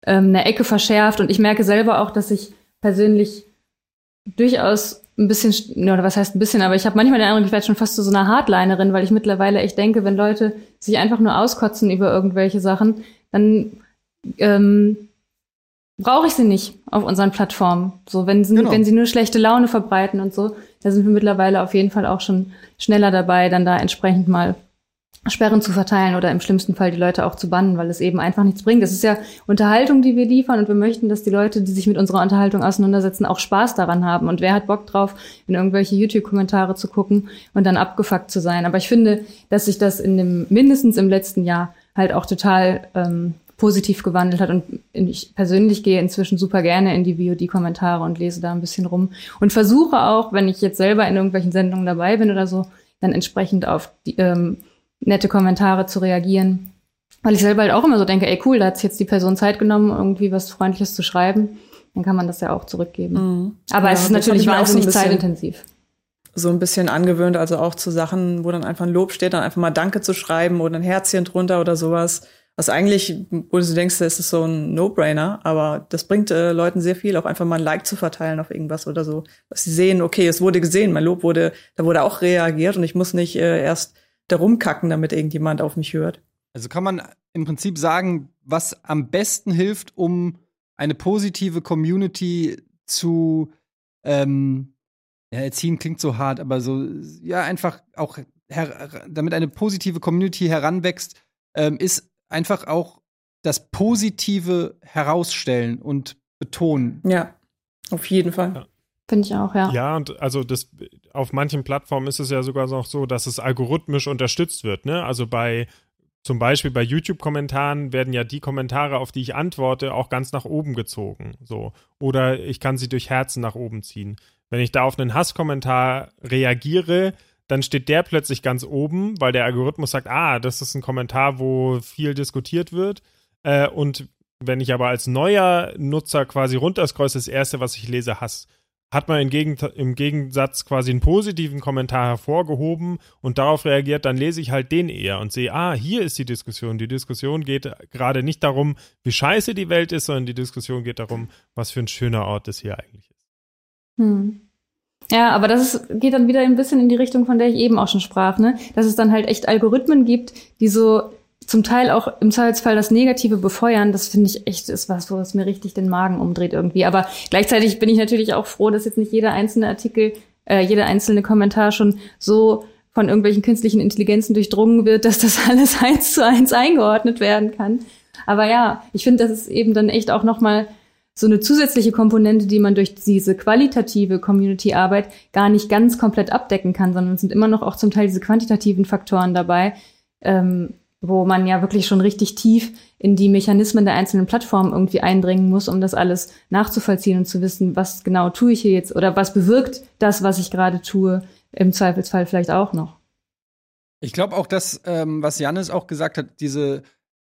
ähm, eine Ecke verschärft. Und ich merke selber auch, dass ich persönlich durchaus ein bisschen, oder was heißt ein bisschen, aber ich habe manchmal den Eindruck, ich werde schon fast zu so einer Hardlinerin, weil ich mittlerweile echt denke, wenn Leute sich einfach nur auskotzen über irgendwelche Sachen, dann ähm, brauche ich sie nicht auf unseren Plattformen. So, wenn sie, genau. wenn sie nur schlechte Laune verbreiten und so, da sind wir mittlerweile auf jeden Fall auch schon schneller dabei, dann da entsprechend mal Sperren zu verteilen oder im schlimmsten Fall die Leute auch zu bannen, weil es eben einfach nichts bringt. Das ist ja Unterhaltung, die wir liefern und wir möchten, dass die Leute, die sich mit unserer Unterhaltung auseinandersetzen, auch Spaß daran haben. Und wer hat Bock drauf, in irgendwelche YouTube-Kommentare zu gucken und dann abgefuckt zu sein? Aber ich finde, dass sich das in dem mindestens im letzten Jahr halt auch total ähm, positiv gewandelt hat. Und ich persönlich gehe inzwischen super gerne in die VOD-Kommentare und lese da ein bisschen rum und versuche auch, wenn ich jetzt selber in irgendwelchen Sendungen dabei bin oder so, dann entsprechend auf die ähm, nette Kommentare zu reagieren. Weil ich selber halt auch immer so denke, ey cool, da hat sich jetzt die Person Zeit genommen, irgendwie was Freundliches zu schreiben. Dann kann man das ja auch zurückgeben. Mhm. Aber ja, es ist natürlich wahnsinnig so zeitintensiv. So ein bisschen angewöhnt, also auch zu Sachen, wo dann einfach ein Lob steht, dann einfach mal Danke zu schreiben oder ein Herzchen drunter oder sowas. Was eigentlich, wo du denkst, das ist so ein No-Brainer, aber das bringt äh, Leuten sehr viel, auch einfach mal ein Like zu verteilen auf irgendwas oder so. Dass sie sehen, okay, es wurde gesehen, mein Lob wurde, da wurde auch reagiert und ich muss nicht äh, erst da rumkacken, damit irgendjemand auf mich hört. Also kann man im Prinzip sagen, was am besten hilft, um eine positive Community zu ähm, ja, erziehen klingt so hart, aber so, ja, einfach auch, damit eine positive Community heranwächst, ähm, ist einfach auch das Positive herausstellen und betonen. Ja, auf jeden Fall. Ja. Finde ich auch, ja. Ja, und also das auf manchen Plattformen ist es ja sogar noch so, dass es algorithmisch unterstützt wird, ne? Also bei zum Beispiel bei YouTube-Kommentaren werden ja die Kommentare, auf die ich antworte, auch ganz nach oben gezogen. So. Oder ich kann sie durch Herzen nach oben ziehen. Wenn ich da auf einen Hasskommentar reagiere, dann steht der plötzlich ganz oben, weil der Algorithmus sagt, ah, das ist ein Kommentar, wo viel diskutiert wird. Äh, und wenn ich aber als neuer Nutzer quasi runterscroll, ist das erste, was ich lese, Hass. Hat man im Gegensatz quasi einen positiven Kommentar hervorgehoben und darauf reagiert, dann lese ich halt den eher und sehe, ah, hier ist die Diskussion. Die Diskussion geht gerade nicht darum, wie scheiße die Welt ist, sondern die Diskussion geht darum, was für ein schöner Ort es hier eigentlich ist. Hm. Ja, aber das ist, geht dann wieder ein bisschen in die Richtung, von der ich eben auch schon sprach, ne? Dass es dann halt echt Algorithmen gibt, die so zum Teil auch im Zweifelsfall das Negative befeuern, das finde ich echt ist was, wo es mir richtig den Magen umdreht irgendwie. Aber gleichzeitig bin ich natürlich auch froh, dass jetzt nicht jeder einzelne Artikel, äh, jeder einzelne Kommentar schon so von irgendwelchen künstlichen Intelligenzen durchdrungen wird, dass das alles eins zu eins eingeordnet werden kann. Aber ja, ich finde, das ist eben dann echt auch nochmal so eine zusätzliche Komponente, die man durch diese qualitative Community-Arbeit gar nicht ganz komplett abdecken kann, sondern es sind immer noch auch zum Teil diese quantitativen Faktoren dabei, ähm, wo man ja wirklich schon richtig tief in die Mechanismen der einzelnen Plattformen irgendwie eindringen muss, um das alles nachzuvollziehen und zu wissen, was genau tue ich hier jetzt oder was bewirkt das, was ich gerade tue, im Zweifelsfall vielleicht auch noch. Ich glaube auch, dass, ähm, was Janis auch gesagt hat, diese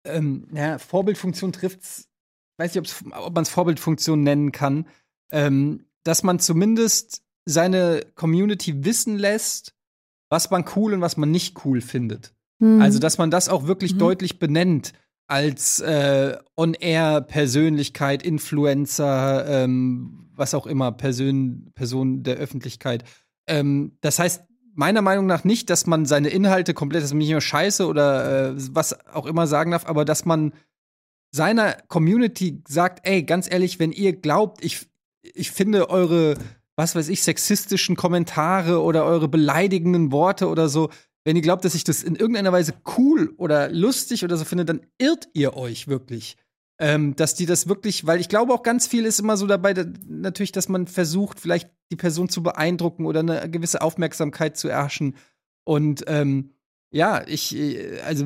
ähm, ja, Vorbildfunktion trifft's, weiß nicht, ob man es Vorbildfunktion nennen kann, ähm, dass man zumindest seine Community wissen lässt, was man cool und was man nicht cool findet. Mhm. Also, dass man das auch wirklich mhm. deutlich benennt als äh, On-Air-Persönlichkeit, Influencer, ähm, was auch immer, Person, Person der Öffentlichkeit. Ähm, das heißt, meiner Meinung nach nicht, dass man seine Inhalte komplett, dass man nicht immer scheiße oder äh, was auch immer sagen darf, aber dass man seiner Community sagt, ey, ganz ehrlich, wenn ihr glaubt, ich, ich finde eure, was weiß ich, sexistischen Kommentare oder eure beleidigenden Worte oder so, wenn ihr glaubt, dass ich das in irgendeiner Weise cool oder lustig oder so finde, dann irrt ihr euch wirklich. Ähm, dass die das wirklich, weil ich glaube auch ganz viel ist immer so dabei, da, natürlich, dass man versucht, vielleicht die Person zu beeindrucken oder eine gewisse Aufmerksamkeit zu erhaschen. Und ähm, ja, ich, äh, also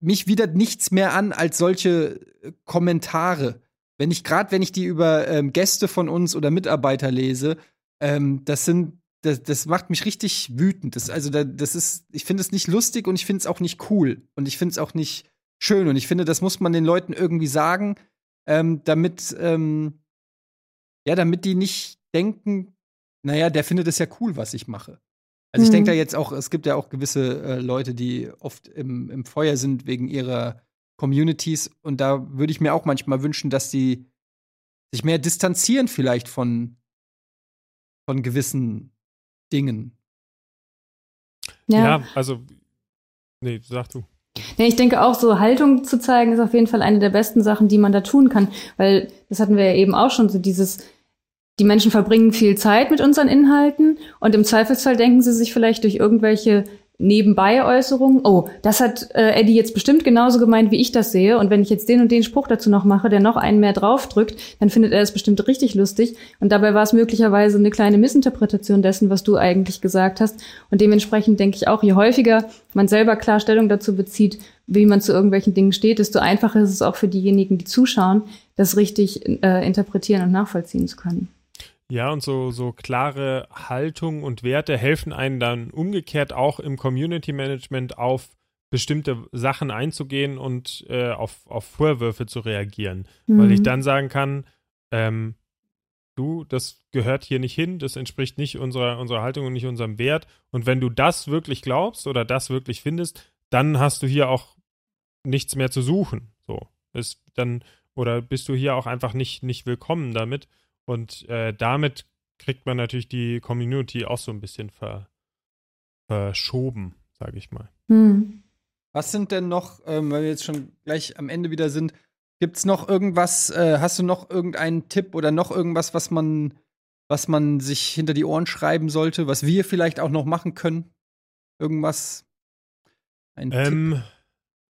mich widert nichts mehr an als solche äh, Kommentare. Wenn ich gerade, wenn ich die über ähm, Gäste von uns oder Mitarbeiter lese, ähm, das sind das, das macht mich richtig wütend. Das, also, das ist, ich finde es nicht lustig und ich finde es auch nicht cool. Und ich finde es auch nicht schön. Und ich finde, das muss man den Leuten irgendwie sagen, ähm, damit, ähm, ja, damit die nicht denken, naja, der findet es ja cool, was ich mache. Also ich denke mhm. da jetzt auch, es gibt ja auch gewisse äh, Leute, die oft im, im Feuer sind wegen ihrer Communities. Und da würde ich mir auch manchmal wünschen, dass die sich mehr distanzieren vielleicht von, von gewissen Dingen. Ja, ja also, nee, sag du. Ja, ich denke auch, so Haltung zu zeigen, ist auf jeden Fall eine der besten Sachen, die man da tun kann. Weil, das hatten wir ja eben auch schon, so dieses, die Menschen verbringen viel Zeit mit unseren Inhalten und im Zweifelsfall denken sie sich vielleicht durch irgendwelche Nebenbei-Äußerungen, oh, das hat äh, Eddie jetzt bestimmt genauso gemeint, wie ich das sehe. Und wenn ich jetzt den und den Spruch dazu noch mache, der noch einen mehr draufdrückt, dann findet er es bestimmt richtig lustig. Und dabei war es möglicherweise eine kleine Missinterpretation dessen, was du eigentlich gesagt hast. Und dementsprechend denke ich auch, je häufiger man selber Klarstellung dazu bezieht, wie man zu irgendwelchen Dingen steht, desto einfacher ist es auch für diejenigen, die zuschauen, das richtig äh, interpretieren und nachvollziehen zu können. Ja, und so, so klare Haltung und Werte helfen einem dann umgekehrt auch im Community Management auf bestimmte Sachen einzugehen und äh, auf, auf Vorwürfe zu reagieren. Mhm. Weil ich mhm. dann sagen kann, ähm, du, das gehört hier nicht hin, das entspricht nicht unserer, unserer Haltung und nicht unserem Wert. Und wenn du das wirklich glaubst oder das wirklich findest, dann hast du hier auch nichts mehr zu suchen. So. Ist dann, oder bist du hier auch einfach nicht, nicht willkommen damit. Und äh, damit kriegt man natürlich die Community auch so ein bisschen ver, verschoben, sage ich mal. Hm. Was sind denn noch, ähm, weil wir jetzt schon gleich am Ende wieder sind, gibt es noch irgendwas, äh, hast du noch irgendeinen Tipp oder noch irgendwas, was man, was man sich hinter die Ohren schreiben sollte, was wir vielleicht auch noch machen können? Irgendwas? Ein ähm, Tipp?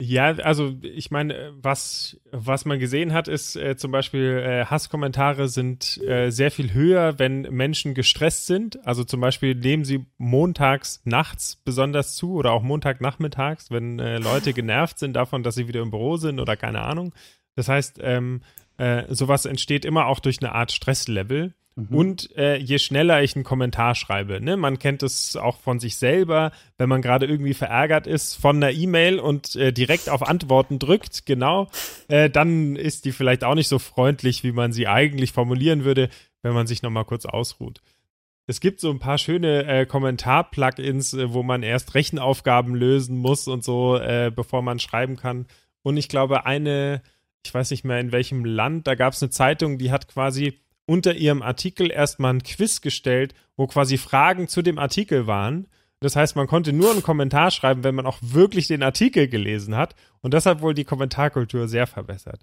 Ja, also ich meine, was, was man gesehen hat, ist äh, zum Beispiel, äh, Hasskommentare sind äh, sehr viel höher, wenn Menschen gestresst sind. Also zum Beispiel nehmen sie montags nachts besonders zu oder auch montagnachmittags, wenn äh, Leute genervt sind davon, dass sie wieder im Büro sind oder keine Ahnung. Das heißt, ähm, äh, sowas entsteht immer auch durch eine Art Stresslevel. Mhm. Und äh, je schneller ich einen Kommentar schreibe, ne, man kennt es auch von sich selber, wenn man gerade irgendwie verärgert ist von einer E-Mail und äh, direkt auf Antworten drückt, genau, äh, dann ist die vielleicht auch nicht so freundlich, wie man sie eigentlich formulieren würde. wenn man sich nochmal kurz ausruht. Es gibt so ein paar schöne äh, Kommentar-Plugins, äh, wo man erst Rechenaufgaben lösen muss und so, äh, bevor man schreiben kann. Und ich glaube, eine, ich weiß nicht mehr in welchem Land, da gab es eine Zeitung, die hat quasi unter ihrem Artikel erstmal ein Quiz gestellt, wo quasi Fragen zu dem Artikel waren. Das heißt, man konnte nur einen Kommentar schreiben, wenn man auch wirklich den Artikel gelesen hat. Und das hat wohl die Kommentarkultur sehr verbessert.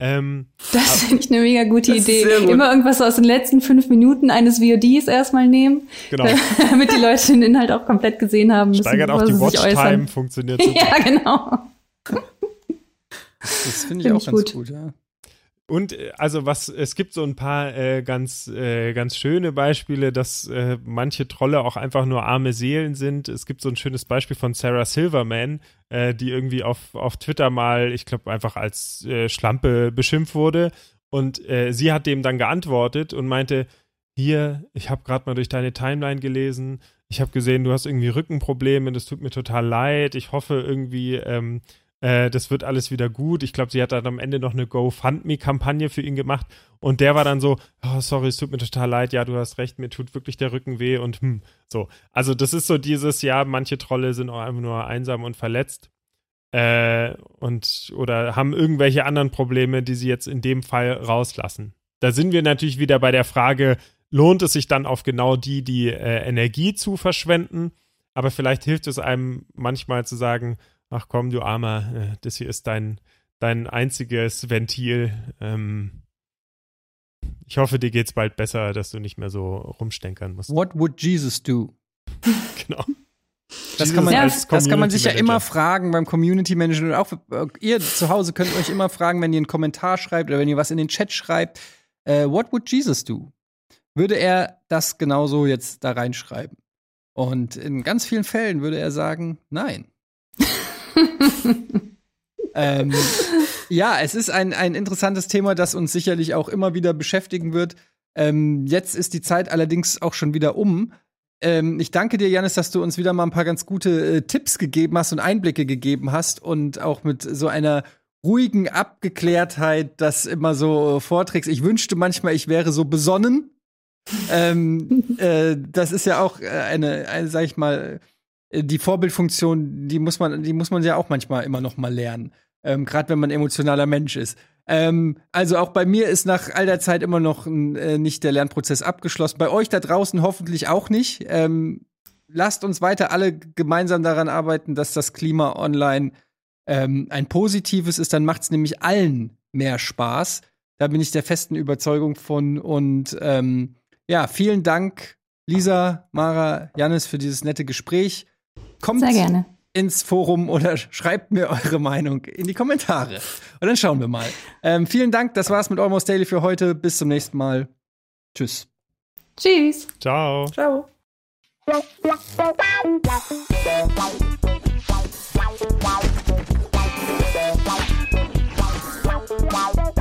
Ähm, das finde ich eine mega gute Idee. Immer irgendwas aus den letzten fünf Minuten eines VODs erstmal nehmen. Genau. damit die Leute den Inhalt auch komplett gesehen haben. Müssen, Steigert auch die Watchtime, funktioniert super. ja, genau. Das finde ich find auch ich ganz gut, gut ja. Und äh, also was, es gibt so ein paar äh, ganz, äh, ganz schöne Beispiele, dass äh, manche Trolle auch einfach nur arme Seelen sind. Es gibt so ein schönes Beispiel von Sarah Silverman, äh, die irgendwie auf, auf Twitter mal, ich glaube, einfach als äh, Schlampe beschimpft wurde. Und äh, sie hat dem dann geantwortet und meinte, hier, ich habe gerade mal durch deine Timeline gelesen, ich habe gesehen, du hast irgendwie Rückenprobleme, das tut mir total leid. Ich hoffe irgendwie, ähm, äh, das wird alles wieder gut. Ich glaube, sie hat dann am Ende noch eine GoFundMe-Kampagne für ihn gemacht und der war dann so, oh, sorry, es tut mir total leid, ja, du hast recht, mir tut wirklich der Rücken weh und hm, so. Also das ist so dieses, ja, manche Trolle sind auch einfach nur einsam und verletzt äh, und oder haben irgendwelche anderen Probleme, die sie jetzt in dem Fall rauslassen. Da sind wir natürlich wieder bei der Frage, lohnt es sich dann auf genau die, die äh, Energie zu verschwenden? Aber vielleicht hilft es einem manchmal zu sagen, ach komm, du Armer, äh, das hier ist dein, dein einziges Ventil. Ähm, ich hoffe, dir geht's bald besser, dass du nicht mehr so rumstenkern musst. What would Jesus do? genau. Das kann, man, das kann man sich ja immer fragen beim Community Manager. Und auch äh, ihr zu Hause könnt euch immer fragen, wenn ihr einen Kommentar schreibt oder wenn ihr was in den Chat schreibt, äh, what would Jesus do? Würde er das genauso jetzt da reinschreiben? Und in ganz vielen Fällen würde er sagen, nein. ähm, ja, es ist ein, ein interessantes Thema, das uns sicherlich auch immer wieder beschäftigen wird. Ähm, jetzt ist die Zeit allerdings auch schon wieder um. Ähm, ich danke dir, Janis, dass du uns wieder mal ein paar ganz gute äh, Tipps gegeben hast und Einblicke gegeben hast und auch mit so einer ruhigen Abgeklärtheit das immer so vorträgst. Ich wünschte manchmal, ich wäre so besonnen. ähm, äh, das ist ja auch äh, eine, eine, sag ich mal, die Vorbildfunktion, die muss man, die muss man ja auch manchmal immer noch mal lernen. Ähm, Gerade wenn man emotionaler Mensch ist. Ähm, also auch bei mir ist nach all der Zeit immer noch äh, nicht der Lernprozess abgeschlossen. Bei euch da draußen hoffentlich auch nicht. Ähm, lasst uns weiter alle gemeinsam daran arbeiten, dass das Klima online ähm, ein positives ist. Dann macht es nämlich allen mehr Spaß. Da bin ich der festen Überzeugung von. Und ähm, ja, vielen Dank, Lisa, Mara, Janis, für dieses nette Gespräch. Kommt ins Forum oder schreibt mir eure Meinung in die Kommentare. Und dann schauen wir mal. Ähm, vielen Dank, das war's mit Almost Daily für heute. Bis zum nächsten Mal. Tschüss. Tschüss. Ciao. Ciao. Wow.